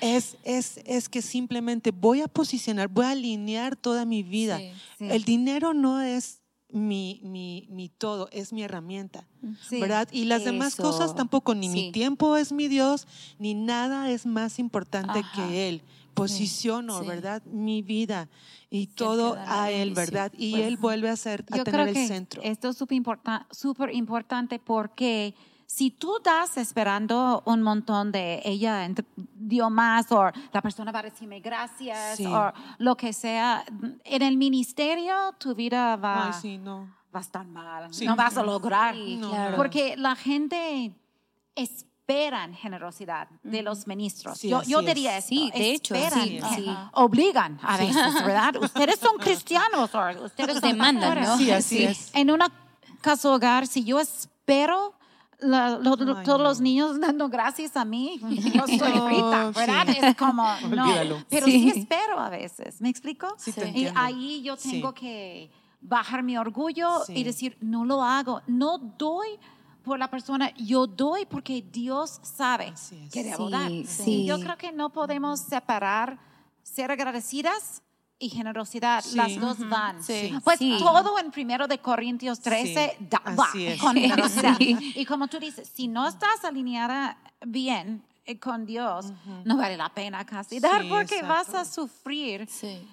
Es, es, es que simplemente voy a posicionar, voy a alinear toda mi vida. El dinero no es mi, mi, mi, todo, es mi herramienta, ¿verdad? Y las demás cosas tampoco, ni mi tiempo es mi Dios, ni nada es más importante que Él posiciono, ¿verdad? Mi vida y todo a Él, ¿verdad? Y pues Él vuelve a, ser, a tener el centro. Esto es súper importante porque si tú das esperando un montón de ella dio más o la persona va a decirme gracias o lo que sea, en el ministerio tu vida va, va a estar mal, no vas a lograr. Porque la gente es esperan generosidad de los ministros. yo, yo diría sí, de hecho, sí, obligan a veces, ¿verdad? ustedes son cristianos, o ustedes demandan, ¿no? Sí, así es. En un caso hogar, si yo espero todos los niños dando gracias a mí. Yo soy frita, ¿verdad? Es como, no. Pero sí. espero a veces, ¿me explico? y ahí yo tengo que bajar mi orgullo y decir, no lo hago, no doy por la persona, yo doy porque Dios sabe que debo dar. Yo creo que no podemos separar ser agradecidas y generosidad, las dos van. Pues todo en primero de Corintios 13 va con generosidad. Y como tú dices, si no estás alineada bien eh, con Dios, no vale la pena casi dar porque vas a sufrir.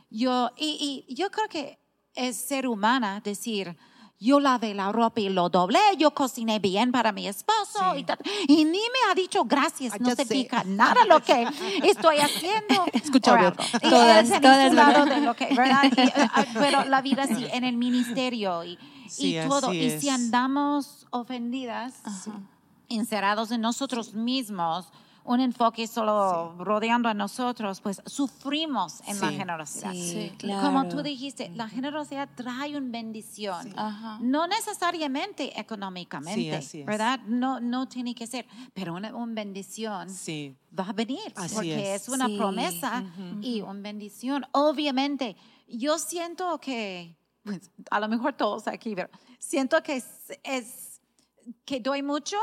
Yo, y, y yo creo que es ser humana decir, yo lavé la ropa y lo doblé, yo cociné bien para mi esposo y, ni me ha dicho gracias, no se pica nada lo que estoy haciendo. Escucha, todas, todas, de lo que, ¿verdad? Eh, ah, pero la vida sí, en el ministerio y, todo. Y si andamos ofendidas, encerrados en nosotros mismos, un enfoque solo rodeando a nosotros, pues sufrimos en la generosidad. Como tú dijiste, la generosidad trae una bendición, no necesariamente económicamente, ¿verdad? No, no tiene que ser, pero una, bendición va a venir, porque es, una promesa y una bendición. Obviamente, yo siento que, pues, a lo mejor todos aquí, pero siento que es que doy mucho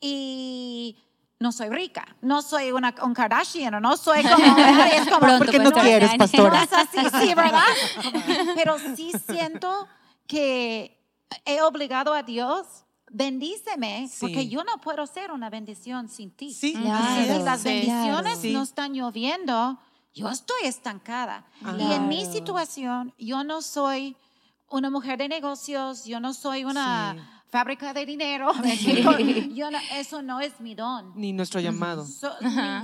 y no soy rica, no soy una un Kardashian, no soy como, es como Pronto, Porque no pastora. quieres, no pastora. es así, sí, ¿verdad? Pero sí siento que he obligado a Dios, bendíceme, Sí. porque yo no puedo ser una bendición sin ti. Sí, Claro. así Si las bendiciones Sí. no están lloviendo, yo estoy estancada. Y en mi situación, yo no soy una mujer de negocios, yo no soy una Sí. Fábrica de dinero. Yo no- eso no es mi don. Ni nuestro llamado. So-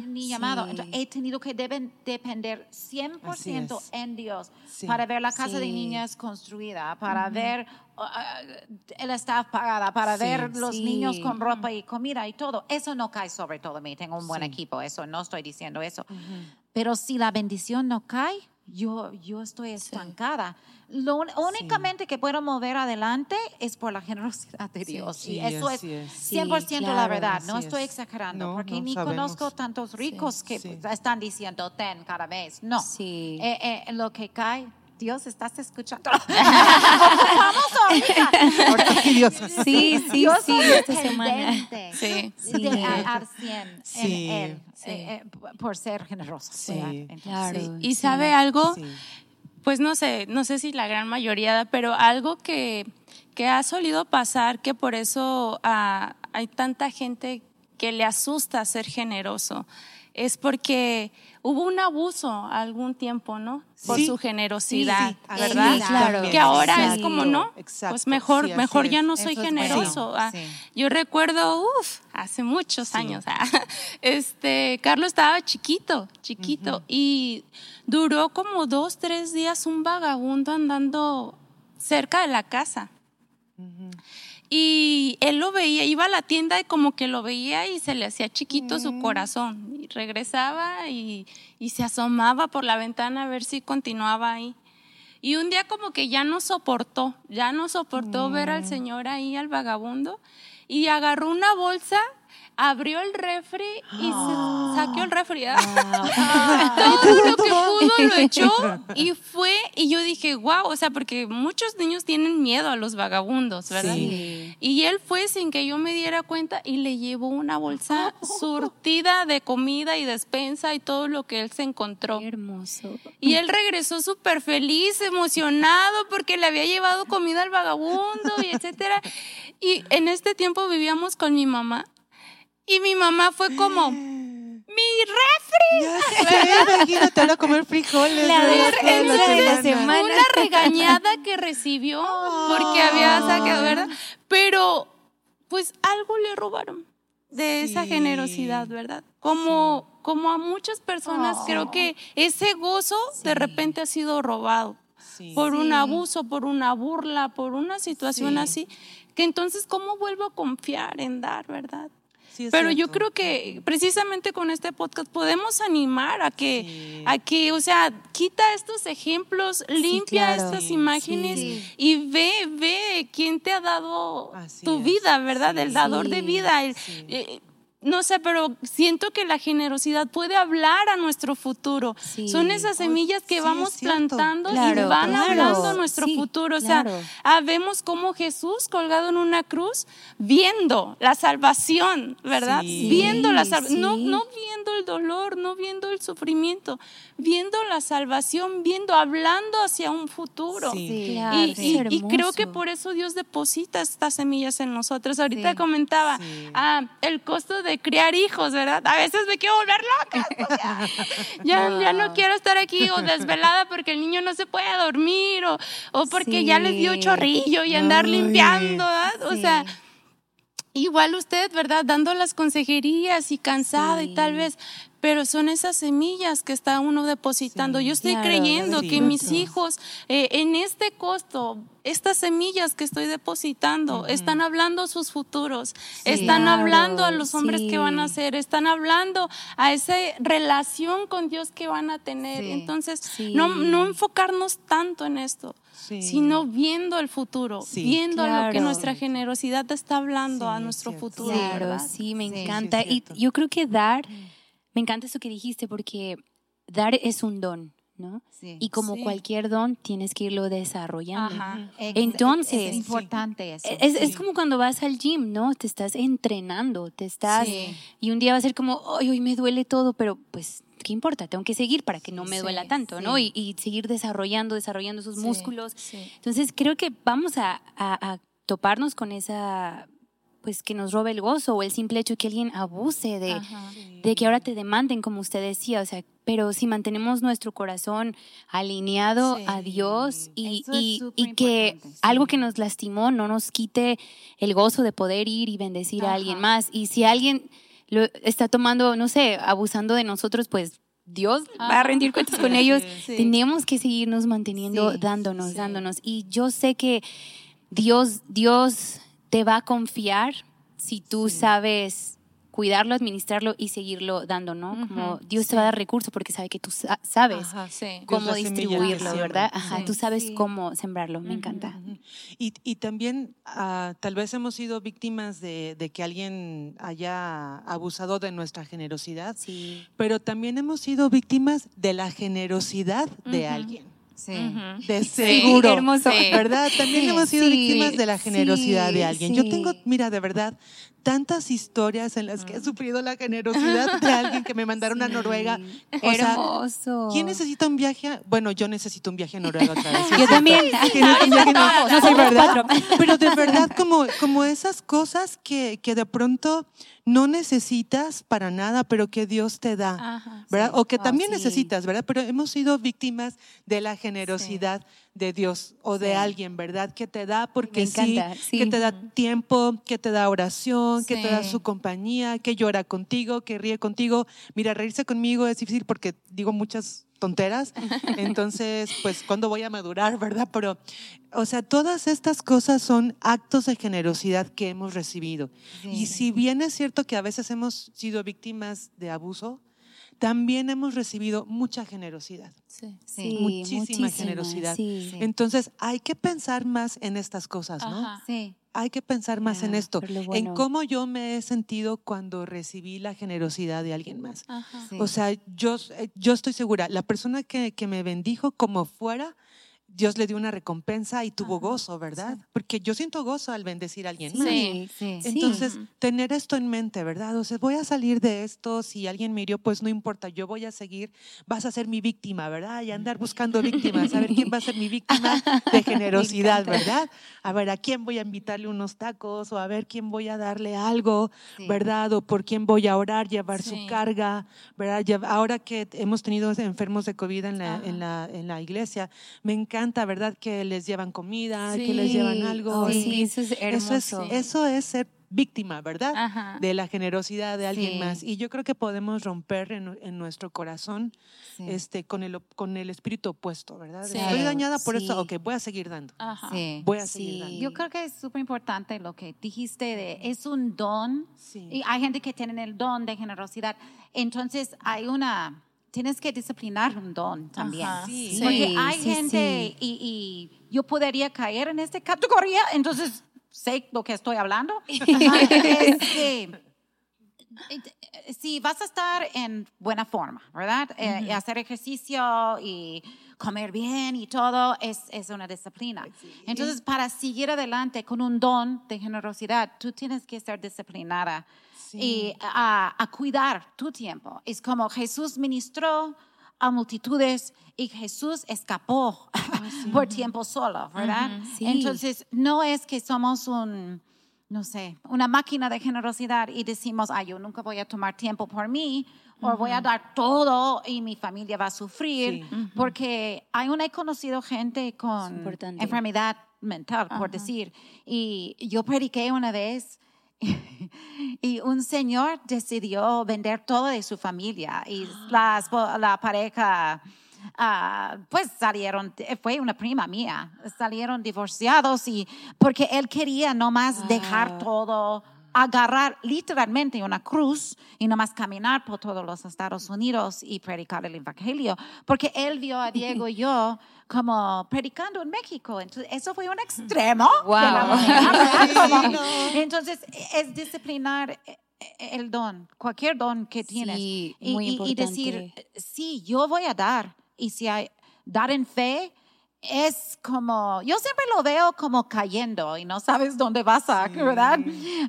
ni, ni llamado. Sí. Entonces, he tenido que deben depender 100% Así es. en Dios Sí. para ver la casa de Sí. niñas construida, para ver uh, uh, el staff pagada, para Sí. ver los Sí. niños con ropa y comida y todo. Eso no cae sobre todo mí. Tengo un buen Sí. equipo, eso no estoy diciendo eso. Pero si la bendición no cae, yo, yo estoy estancada. Lo un- únicamente que puedo mover adelante es por la generosidad de Dios. sí, y eso es así es. 100% Sí, la claro, verdad. No estoy es. exagerando, No, porque no, ni sabemos. conozco tantos ricos que sí. están diciendo ten cada mes. No. Sí. Eh, eh, lo que cae, Dios, ¿estás escuchando? Vamos ahorita. Ahorita sí, Dios. Sí, sí, sí, esta semana. Sí. Sí. de- a- al 100 Sí, en Él, sí. eh, eh, por ser generosa. Sí, Claro. Sí. Y sabe algo, Sí. pues no sé, no sé si la gran mayoría, pero algo que, que ha solido pasar, que por eso ah, hay tanta gente que le asusta ser generoso, es porque hubo un abuso algún tiempo, ¿no? Por Sí. su generosidad, Sí, así ¿verdad? es claro. que ahora es como no, Exacto, pues mejor, sí, mejor ya no soy es generoso. bueno, Ah, sí. Yo recuerdo, uff, hace muchos años, ah, este, Carlos estaba chiquito, chiquito, y duró como dos, tres días un vagabundo andando cerca de la casa. Y él lo veía, iba a la tienda y como que lo veía y se le hacía chiquito su corazón. Y regresaba y, y se asomaba por la ventana a ver si continuaba ahí. Y un día como que ya no soportó, ya no soportó ver al señor ahí, al vagabundo, y agarró una bolsa, abrió el refri y se saqueó el refri. Todo lo que pudo lo echó y fue, y yo dije, wow, o sea, porque muchos niños tienen miedo a los vagabundos, ¿verdad? Sí. Y él fue sin que yo me diera cuenta y le llevó una bolsa surtida de comida y despensa y todo lo que él se encontró. Qué hermoso. Y él regresó súper feliz, emocionado, porque le había llevado comida al vagabundo y etcétera. Y en este tiempo vivíamos con mi mamá. Y mi mamá fue como, mi refri. Ya sé, imagínate ahora comer frijoles. La Toda de la semana. semana. Una regañada que recibió porque había sacado, ¿verdad? Pero, pues algo le robaron de esa Sí. generosidad, ¿verdad? Como, como a muchas personas, creo que ese gozo de repente ha sido robado Sí. por un abuso, por una burla, por una situación Sí. así, que entonces, ¿cómo vuelvo a confiar en dar, verdad? Sí, Pero yo creo que precisamente con este podcast podemos animar a que, Sí. a que, o sea, quita estos ejemplos, limpia claro. estas imágenes y ve, ve quién te ha dado Así tu es. vida, ¿verdad? El dador de vida. el- eh, no sé, pero siento que la generosidad puede hablar a nuestro futuro. Sí. Son esas semillas que sí, vamos plantando y van claro. hablando a nuestro Sí, futuro. O claro. sea, ah, vemos cómo Jesús colgado en una cruz, viendo la salvación, ¿verdad? Sí. Viendo la salvación, no, sí. no viendo el dolor, no viendo el sufrimiento, viendo la salvación, viendo, hablando hacia un futuro. Sí. Sí, claro, Y, y- y creo que por eso Dios deposita estas semillas en nosotros. Ahorita Sí. comentaba Sí. ah, el costo de criar hijos, ¿verdad? A veces me quiero volver loca. o sea, ya, ya no quiero estar aquí o desvelada porque el niño no se puede dormir o, o porque ya les dio chorrillo y andar limpiando, ¿verdad? O Sí. sea, Igual usted, ¿verdad? Dando las consejerías y cansada y tal vez, pero son esas semillas que está uno depositando. Sí. Yo estoy Claro, creyendo sí, que mis hijos, eh, en este costo, estas semillas que estoy depositando, están hablando sus futuros, están Claro, hablando a los hombres sí. que van a ser, están hablando a esa relación con Dios que van a tener. Sí. Entonces, Sí. no, no enfocarnos tanto en esto. Sí. sino viendo el futuro, Sí. viendo a lo que Claro. nuestra generosidad está hablando Sí, a es nuestro cierto. futuro. Claro, ¿verdad? sí, me Sí, sí, es encanta. y yo creo que dar, me encanta eso que dijiste, porque dar es un don. ¿no? Sí. Y como Sí. cualquier don, tienes que irlo desarrollando. Ajá. Entonces- es importante eso. Es, es como cuando vas al gym, ¿no? Te estás entrenando, te estás... Sí. Y un día va a ser como, ay, hoy me duele todo, pero pues, ¿qué importa? Tengo que seguir para que no me Sí, duela tanto, ¿no? Y, y seguir desarrollando, desarrollando esos Sí, músculos. sí. Entonces, creo que vamos a, a- a toparnos con esa, pues, que nos robe el gozo o el simple hecho que alguien abuse de, Ajá. de que ahora te demanden, como usted decía, o sea, pero si mantenemos nuestro corazón alineado Sí. a Dios y, y- que sí. algo que nos lastimó no nos quite el gozo de poder ir y bendecir a alguien más. Y si alguien lo está tomando, no sé, abusando de nosotros, pues Dios va a rendir cuentas con ellos. Sí. Tenemos que seguirnos manteniendo, Sí, dándonos, sí. dándonos. Y yo sé que Dios, Dios te va a confiar si tú sabes cuidarlo, administrarlo y seguirlo dando, ¿no? Como Dios te va a dar recursos porque sabe que tú sa- sabes Ajá. Sí. cómo distribuirlo. ¿verdad? Ajá, Sí. tú sabes Sí. cómo sembrarlo, me encanta. Y, y también ah, tal vez hemos sido víctimas de, de que alguien haya abusado de nuestra generosidad, Sí. pero también hemos sido víctimas de la generosidad de alguien. Sí. De seguro. hermoso. ¿Verdad? También Sí, hemos sido sí, víctimas de la generosidad sí, de alguien. Yo tengo, mira, de verdad, tantas historias en las que he sufrido la generosidad de alguien que me mandaron a Noruega. O sea, Hermoso. ¿Quién necesita un viaje? a- Bueno, yo necesito un viaje a Noruega otra vez. Yo también. No, No cuatro. Pero de verdad, como, como esas cosas que, que de pronto no necesitas para nada, pero que Dios te da. Ajá. ¿verdad? O que también sí. necesitas, ¿verdad? Pero hemos sido víctimas de la generosidad de Dios o de Sí. alguien, ¿verdad? Que te da porque sí, que te da tiempo, que te da oración, que te da su compañía, que llora contigo, que ríe contigo. Mira, reírse conmigo es difícil porque digo muchas tonteras, entonces, pues, ¿cuándo voy a madurar, verdad? Pero, o sea, todas estas cosas son actos de generosidad que hemos recibido. Y si bien es cierto que a veces hemos sido víctimas de abuso, también hemos recibido mucha generosidad. Sí. Sí, muchísima generosidad. Sí. Sí. Entonces, hay que pensar más en estas cosas, ¿no? Ajá. Sí. Hay que pensar más en Ya, esto, en cómo yo me he sentido cuando recibí la generosidad de alguien más. Ajá. Sí. O sea, yo, eh, yo estoy segura, la persona que, que me bendijo como fuera, Dios le dio una recompensa y tuvo Ajá, gozo, ¿verdad? Porque yo siento gozo al bendecir a alguien más. Sí. Sí. Sí. Entonces, Ujú. tener esto en mente, ¿verdad? O sea, voy a salir de esto, si alguien me hirió, pues no importa, yo voy a seguir, vas a ser mi víctima, ¿verdad? Y andar buscando víctimas, a ver quién va a ser mi víctima de generosidad. ¿verdad? A ver, a quién voy a invitarle unos tacos o a ver quién voy a darle algo, Sí. ¿verdad? O por quién voy a orar, llevar Sí. su carga, ¿verdad? Ahora que hemos tenido enfermos de COVID en la, en la, en la iglesia, me encanta, ¿verdad? Que les llevan comida, que Sí. les llevan algo. Oh, sí, eso es Eso hermoso. es, eso es ser víctima, ¿verdad? Ajá. De la generosidad de alguien Sí. más. Y yo creo que podemos romper en, en nuestro corazón Sí. este, con, el, con el espíritu opuesto, ¿verdad? Sí. Estoy dañada por Sí. eso, ok, voy a seguir dando. Ajá. Sí. Voy a Sí. seguir dando. Yo creo que es súper importante lo que dijiste de es un don Sí. y hay gente que tiene el don de generosidad. Entonces hay una tienes que disciplinar un don también. Sí. Porque Sí, hay sí, gente Y, y yo podría caer en esta categoría, entonces sé lo que estoy hablando. Este, eh, si vas a estar en buena forma, ¿verdad? Eh, y hacer ejercicio y comer bien y todo es, es una disciplina. Entonces, para seguir adelante con un don de generosidad, tú tienes que ser disciplinada y a, a cuidar tu tiempo. Es como Jesús ministró a multitudes y Jesús escapó por tiempo solo, ¿verdad? Ujú, sí. Entonces, no es que somos un, no sé, una máquina de generosidad y decimos, ay, yo nunca voy a tomar tiempo por mí o voy a dar todo y mi familia va a sufrir, porque hay una he conocido gente con enfermedad mental, por decir, y yo prediqué una vez y un señor decidió vender todo de su familia y la, pareja, ah, pues salieron, fue una prima mía, salieron divorciados y porque él quería nomás dejar todo, agarrar literalmente una cruz y nomás caminar por todos los Estados Unidos y predicar el Evangelio, porque él vio a Diego y yo como predicando en México. Entonces, eso fue un extremo. de la Wow. Sí, no. entonces, es disciplinar eh, el don, cualquier don que tienes. Sí, y, muy y- y decir, sí, yo voy a dar Y si hay dar en fe, es como, yo siempre lo veo como cayendo y no sabes dónde vas a, ¿verdad?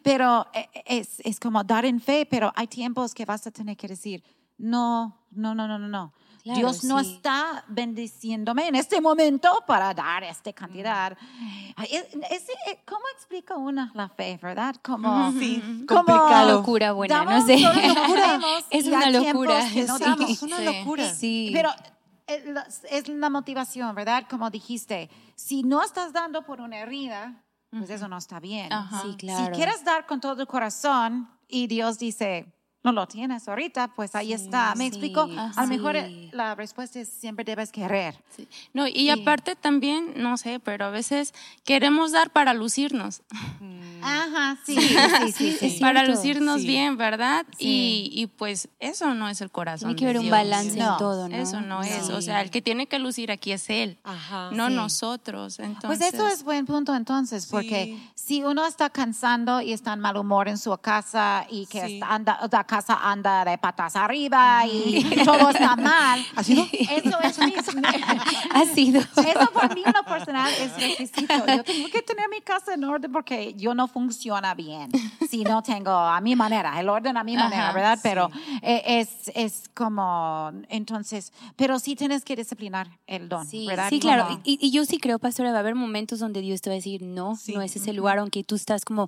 Pero eh, es, es como dar en fe, pero hay tiempos que vas a tener que decir, no, no, no, no, no, no. Claro, Dios no sí. está bendiciéndome en este momento para dar esta cantidad. Ay, es- es- eh, ¿Cómo explica una la fe, verdad? Como, Sí, como- complicado. locura buena, no sé. todo lo que podemos Es una locura, que no sí. damos. Es una Sí. locura. Sí. Pero eh, es la motivación, ¿verdad? Como dijiste, si no estás dando por una herida, pues eso no está bien. Ajá. Sí, claro. Si quieres dar con todo el corazón y Dios dice, no lo tienes ahorita, pues ahí está. ¿Me sí, explico? A lo mejor la respuesta es siempre debes querer. Sí. No, y aparte también, no sé, pero a veces queremos dar para lucirnos, Ajá, sí, sí, sí, sí. para lucirnos Sí. bien, ¿verdad? Sí. Y, y pues eso no es el corazón. Tiene que haber un balance No, en todo, ¿no? Eso no es, o sea, el que tiene que lucir aquí es Él, Ajá. no Sí. nosotros. Entonces, Pues eso es buen punto entonces, porque si uno está cansando y está en mal humor en su casa y que anda, la casa anda de patas arriba y todo está mal, ¿Ha sido? eso es mi, Ha sido. Eso por mí en lo personal es requisito. Yo tengo que tener mi casa en orden porque yo no funciona bien si no tengo a mi manera, el orden a mi manera, Ajá, ¿verdad? Pero eh, es, es como, entonces, pero sí tienes que disciplinar el don, Sí, ¿verdad? sí, claro. Como- Y, y yo sí creo, pastora, va a haber momentos donde Dios te va a decir, no, Sí. no es ese lugar, aunque tú estás como,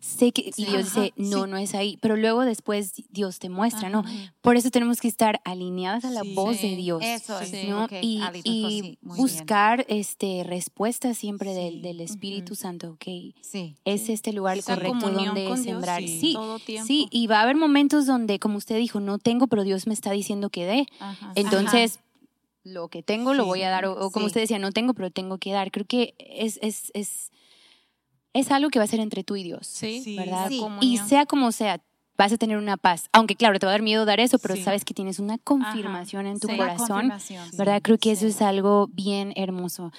sé que, y Dios Ajá, dice, no, no es ahí. Pero luego después Dios te muestra, ¿no? Por eso tenemos que estar alineadas a la voz de Dios. Eso ¿no? ok, y y bien. buscar este, respuestas siempre del, del Espíritu Santo, ok. Sí. Es este lugar Esa correcto donde con Dios, sembrar. sí. Sí, Todo tiempo. sí, y va a haber momentos donde, como usted dijo, no tengo, pero Dios me está diciendo que dé. Ajá. Entonces, lo que tengo lo voy a dar. O, o como sí. usted decía, no tengo, pero tengo que dar. Creo que es, es, es, es algo que va a ser entre tú y Dios. Sí, Sí. ¿Verdad? Sí. Y sea como sea, vas a tener una paz. Aunque claro, te va a dar miedo dar eso, pero Sí. sabes que tienes una confirmación en tu Sí. Corazón. confirmación. ¿Verdad? Creo que eso es algo bien hermoso.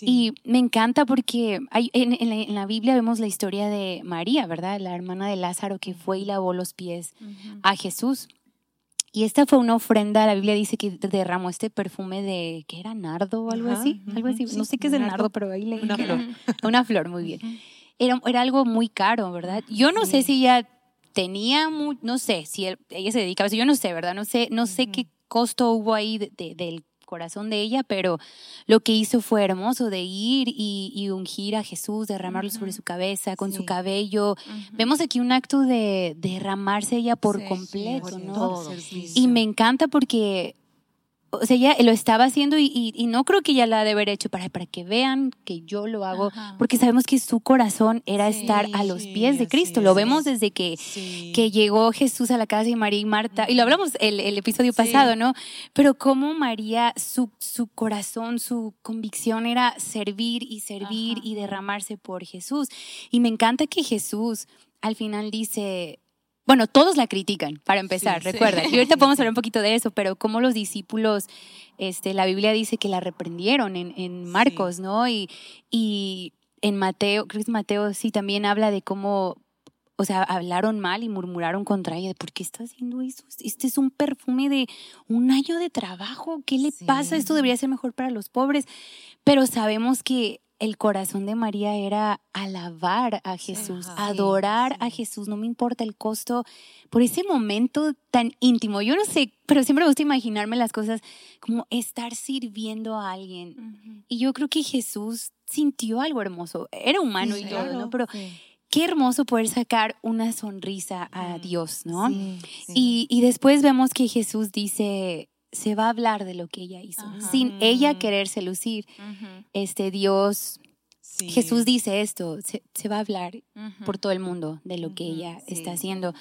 Y me encanta porque hay, en, en la, en la Biblia vemos la historia de María, ¿verdad? La hermana de Lázaro que fue y lavó los pies Ujú. a Jesús. Y esta fue una ofrenda, la Biblia dice que derramó este perfume de, ¿qué era? ¿Nardo o algo Ajá, así? Algo así. no sé qué es el nardo. nardo, pero ahí leí Una flor. Una flor, muy bien. Era, era algo muy caro, ¿verdad? Yo no sé si ella tenía, mu- no sé, si él- ella se dedicaba a eso, yo no sé, ¿verdad? No sé, no sé qué costo hubo ahí de- de- del corazón de ella, pero lo que hizo fue hermoso de ir y, y ungir a Jesús, derramarlo sobre su cabeza, con su cabello. Vemos aquí un acto de derramarse ella por Sí, completo, Por ¿no? todo. Y me encanta porque, o sea, ella lo estaba haciendo y, y- y no creo que ella la ha de haber hecho para, para que vean que yo lo hago, Ajá. porque sabemos que su corazón era Sí, estar a los sí, pies de Cristo. Lo vemos desde que, que llegó Jesús a la casa de María y Marta, y lo hablamos el, el episodio pasado, ¿no? Pero cómo María, su, su corazón, su convicción era servir y servir Ajá. y derramarse por Jesús. Y me encanta que Jesús al final dice, bueno, todos la critican, para empezar, Sí, sí. recuerda. Y ahorita podemos hablar un poquito de eso, pero cómo los discípulos, este, la Biblia dice que la reprendieron en, en Marcos, ¿no? Y, y en Mateo, creo que Mateo, sí, también habla de cómo, o sea, hablaron mal y murmuraron contra ella, de por qué está haciendo eso. Este es un perfume de un año de trabajo, ¿qué le pasa? Esto debería ser mejor para los pobres. Pero sabemos que el corazón de María era alabar a Jesús, Ajá. adorar a Jesús, no me importa el costo, por ese momento tan íntimo. Yo no sé, pero siempre me gusta imaginarme las cosas como estar sirviendo a alguien. Y yo creo que Jesús sintió algo hermoso. Era humano Sí, y todo, claro. ¿no? Pero Sí. qué hermoso poder sacar una sonrisa a Dios, ¿no? Sí, sí. Y, y después vemos que Jesús dice, se va a hablar de lo que ella hizo, Ajá. sin ella Ujú. quererse lucir. Este Dios, Sí. Jesús dice esto, se, se va a hablar por todo el mundo de lo que ella sí. está haciendo.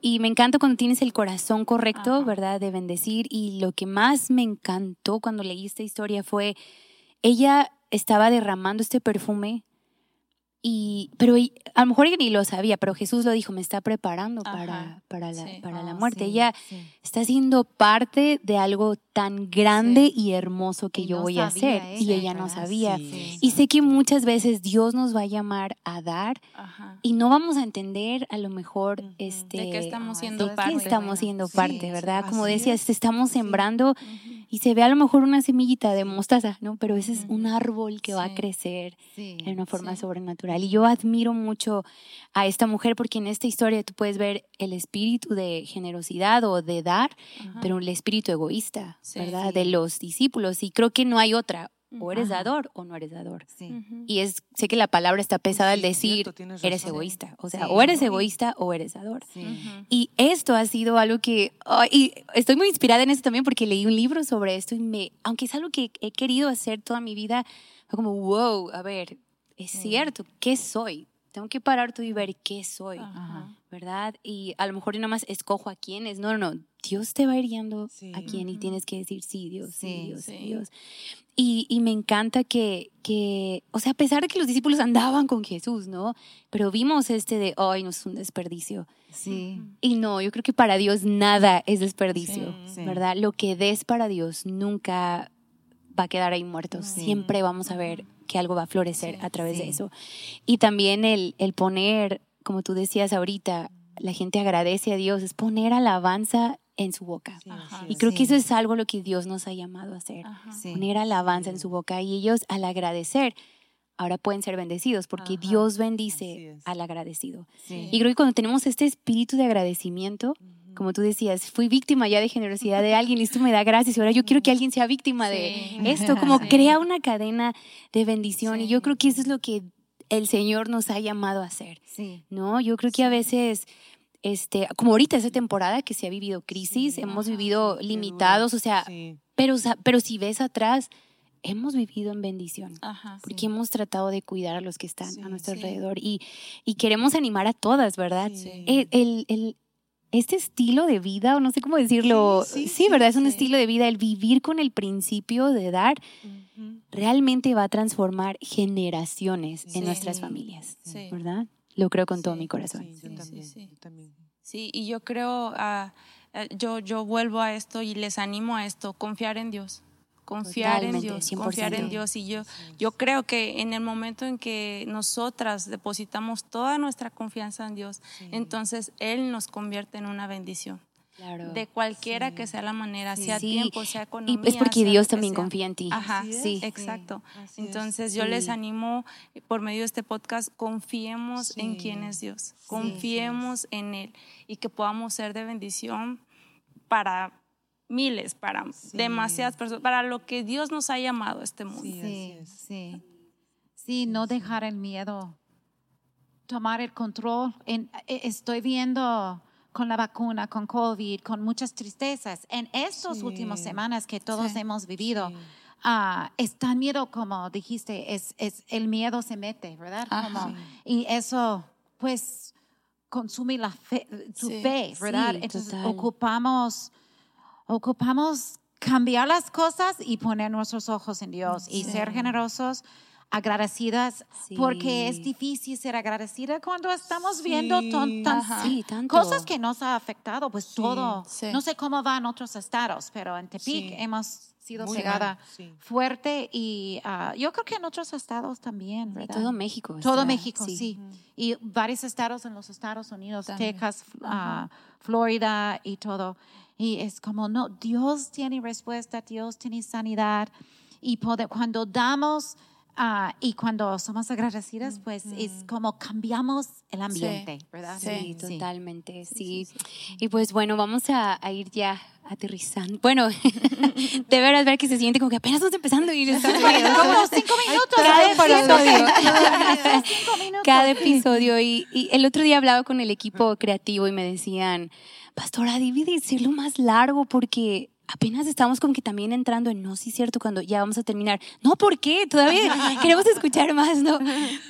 Y me encanta cuando tienes el corazón correcto. ¿verdad? De bendecir. Y lo que más me encantó cuando leí esta historia fue, ella estaba derramando este perfume, y, pero y- a lo mejor ella ni lo sabía, pero Jesús lo dijo, me está preparando Ajá, para, para, la, sí. para la Ah, muerte. sí, Ella sí. está siendo parte de algo tan grande Sí. y hermoso que Y yo no voy a hacer. y ella, ella no ¿verdad? sabía. Sí. Y sé que muchas veces Dios nos va a llamar a dar Ajá. y no vamos a entender a lo mejor Ujú. este De qué estamos Ah, siendo de qué parte. muy estamos siendo parte, sí, ¿verdad? Como decías, es. te estamos sembrando Ujú. Y se ve a lo mejor una semillita de mostaza, ¿no? Pero ese es un árbol que va a crecer en una forma sobrenatural. Y yo admiro mucho a esta mujer porque en esta historia tú puedes ver el espíritu de generosidad o de dar, pero el espíritu egoísta, ¿verdad? De los discípulos. Y creo que no hay otra o eres dador o no eres dador. Y es, sé que la palabra está pesada al decir, eres egoísta. O sea, o eres egoísta o eres dador. Y esto ha sido algo que, y estoy muy inspirada en esto también porque leí un libro sobre esto y me, aunque es algo que he querido hacer toda mi vida, fue como, wow, a ver, es cierto, ¿qué soy? Tengo que parar todo y ver qué soy, ¿verdad? Y a lo mejor yo nada más escojo a quiénes. No, no, no. Dios te va hiriendo a quién y tienes que decir sí, Dios, sí, Dios, sí. Dios. Y, y, me encanta que, que, o sea, a pesar de que los discípulos andaban con Jesús, ¿no? Pero vimos este de, ay, no es un desperdicio. Sí. Y no, yo creo que para Dios nada es desperdicio, ¿verdad? Lo que des para Dios nunca va a quedar ahí muerto. Siempre vamos a ver que algo va a florecer a través de eso. Y también el, el poner, como tú decías ahorita, la gente agradece a Dios, es poner alabanza en su boca. y creo que eso es algo lo que Dios nos ha llamado a hacer, poner alabanza en su boca. Y ellos al agradecer, ahora pueden ser bendecidos porque Dios bendice al agradecido. Y creo que cuando tenemos este espíritu de agradecimiento, como tú decías, fui víctima ya de generosidad de alguien y esto me da gracias y ahora yo quiero que alguien sea víctima de esto, como crea una cadena de bendición y yo creo que eso es lo que el Señor nos ha llamado a hacer, ¿no? Yo creo que a veces este, como ahorita esa temporada que se ha vivido crisis, hemos vivido limitados, o sea, pero, pero si ves atrás, hemos vivido en bendición, porque hemos tratado de cuidar a los que están a nuestro alrededor y, y, queremos animar a todas, ¿verdad? El, el, este estilo de vida, o no sé cómo decirlo, sí, ¿verdad? Es un estilo de vida, el vivir con el principio de dar, realmente va a transformar generaciones en nuestras familias, ¿verdad? Lo creo con todo mi corazón. Sí, también, Sí, y yo creo, uh, yo, yo vuelvo a esto y les animo a esto, confiar en Dios. Confiar en Dios, confiar en Dios. Y yo, yo creo que en el momento en que nosotras depositamos toda nuestra confianza en Dios, entonces Él nos convierte en una bendición. De cualquiera que sea la manera, sea tiempo, sea economía. Y es porque Dios también confía en ti. Ajá, sí. Exacto. Entonces yo les animo por medio de este podcast, confiemos en quién es Dios, confiemos en Él y que podamos ser de bendición para miles, para demasiadas personas, para lo que Dios nos ha llamado a este mundo. Sí, sí. Sí, no dejar el miedo, tomar el control. En, e, estoy viendo con la vacuna, con COVID, con muchas tristezas. En estas últimas semanas que todos hemos vivido, uh, ah, es tan miedo como dijiste, es, es, el miedo se mete, ¿verdad? y eso, pues, consume la fe, tu fe, ¿verdad? Entonces, ocupamos, ocupamos cambiar las cosas y poner nuestros ojos en Dios y ser generosos agradecidas porque es difícil ser agradecida cuando estamos viendo tantas cosas que nos ha afectado, pues todo. No sé cómo va en otros estados, pero en Tepic hemos sido pegada fuerte y ah, yo creo que en otros estados también, ¿verdad? todo México. Todo México, sí. Y varios estados en los Estados Unidos, Texas, uh, Florida y todo. Y es como, no, Dios tiene respuesta, Dios tiene sanidad. Y cuando damos Ah, y cuando somos agradecidas, pues es como cambiamos el ambiente, ¿verdad? Sí, totalmente, sí. Y pues bueno, vamos a, ir ya aterrizando. Bueno, de veras ver que se siente como que apenas estamos empezando y estamos como cinco minutos. Cada episodio. Cada episodio. Y, y, el otro día hablaba con el equipo creativo y me decían, Pastora, divide decirlo más largo porque apenas estamos como que también entrando en, no, sí es cierto, cuando ya vamos a terminar. No, ¿por qué? Todavía queremos escuchar más, ¿no?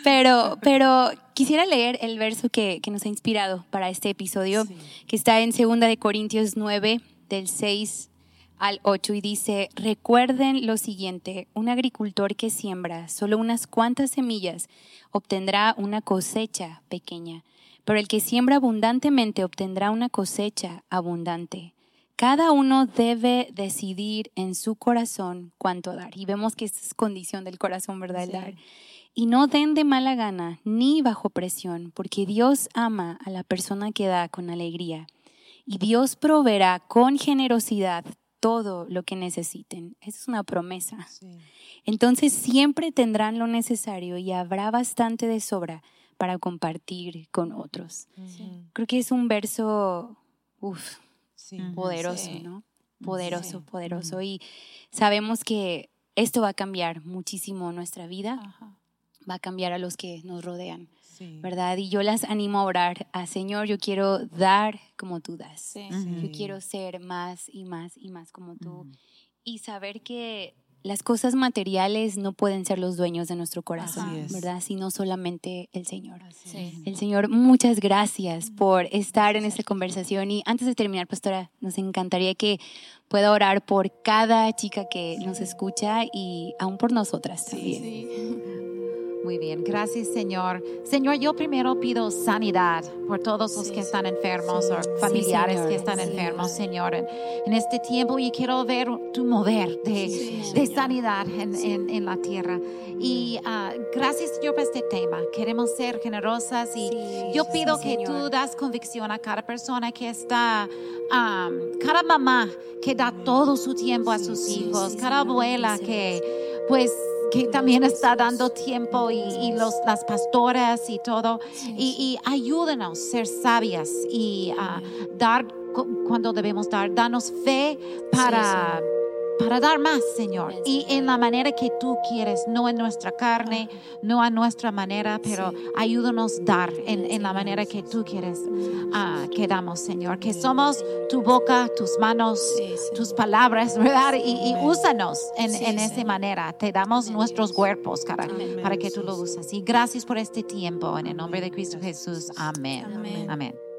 Pero, pero quisiera leer el verso que, que nos ha inspirado para este episodio, que está en 2 de Corintios 9, del 6 al 8, y dice, recuerden lo siguiente, un agricultor que siembra solo unas cuantas semillas obtendrá una cosecha pequeña, pero el que siembra abundantemente obtendrá una cosecha abundante. Cada uno debe decidir en su corazón cuánto dar. Y vemos que es condición del corazón, ¿verdad? El dar. Y no den de mala gana ni bajo presión, porque Dios ama a la persona que da con alegría. Y Dios proveerá con generosidad todo lo que necesiten. Esa es una promesa. Entonces siempre tendrán lo necesario y habrá bastante de sobra para compartir con otros. Creo que es un verso poderoso, ¿no? Poderoso, poderoso. Y sabemos que esto va a cambiar muchísimo nuestra vida, va a cambiar a los que nos rodean. ¿verdad? Y yo las animo a orar a Señor, yo quiero dar como tú das. Yo quiero ser más y más y más como tú. Y saber que las cosas materiales no pueden ser los dueños de nuestro corazón, ¿verdad? Sino solamente el Señor. El Señor, muchas gracias por estar en esta conversación. Y antes de terminar, pastora, nos encantaría que pueda orar por cada chica que nos escucha y aún por nosotras también. Muy bien, gracias Señor. Señor, yo primero pido sanidad por todos los que están enfermos o familiares que están enfermos, Señor. En, este tiempo y quiero ver tu mover de, sanidad en, la tierra. Y uh, gracias Señor por este tema. Queremos ser generosas y yo pido que tú das convicción a cada persona que está, um, cada mamá que da todo su tiempo a sus hijos, cada abuela que pues que también está dando tiempo y, los, las pastoras y todo. Y, y, ayúdanos a ser sabias y a dar cuando debemos dar. Danos fe para para dar más, Señor. Y en la manera que tú quieres, no en nuestra carne, no a nuestra manera, pero ayúdanos a dar en, la manera que tú quieres uh, que damos, Señor. Que somos tu boca, tus manos, tus palabras, ¿verdad? Y, úsanos en, en esa manera. Te damos nuestros cuerpos, cara, para que tú lo uses. Y gracias por este tiempo. En el nombre de Cristo Jesús. Amén. Amén.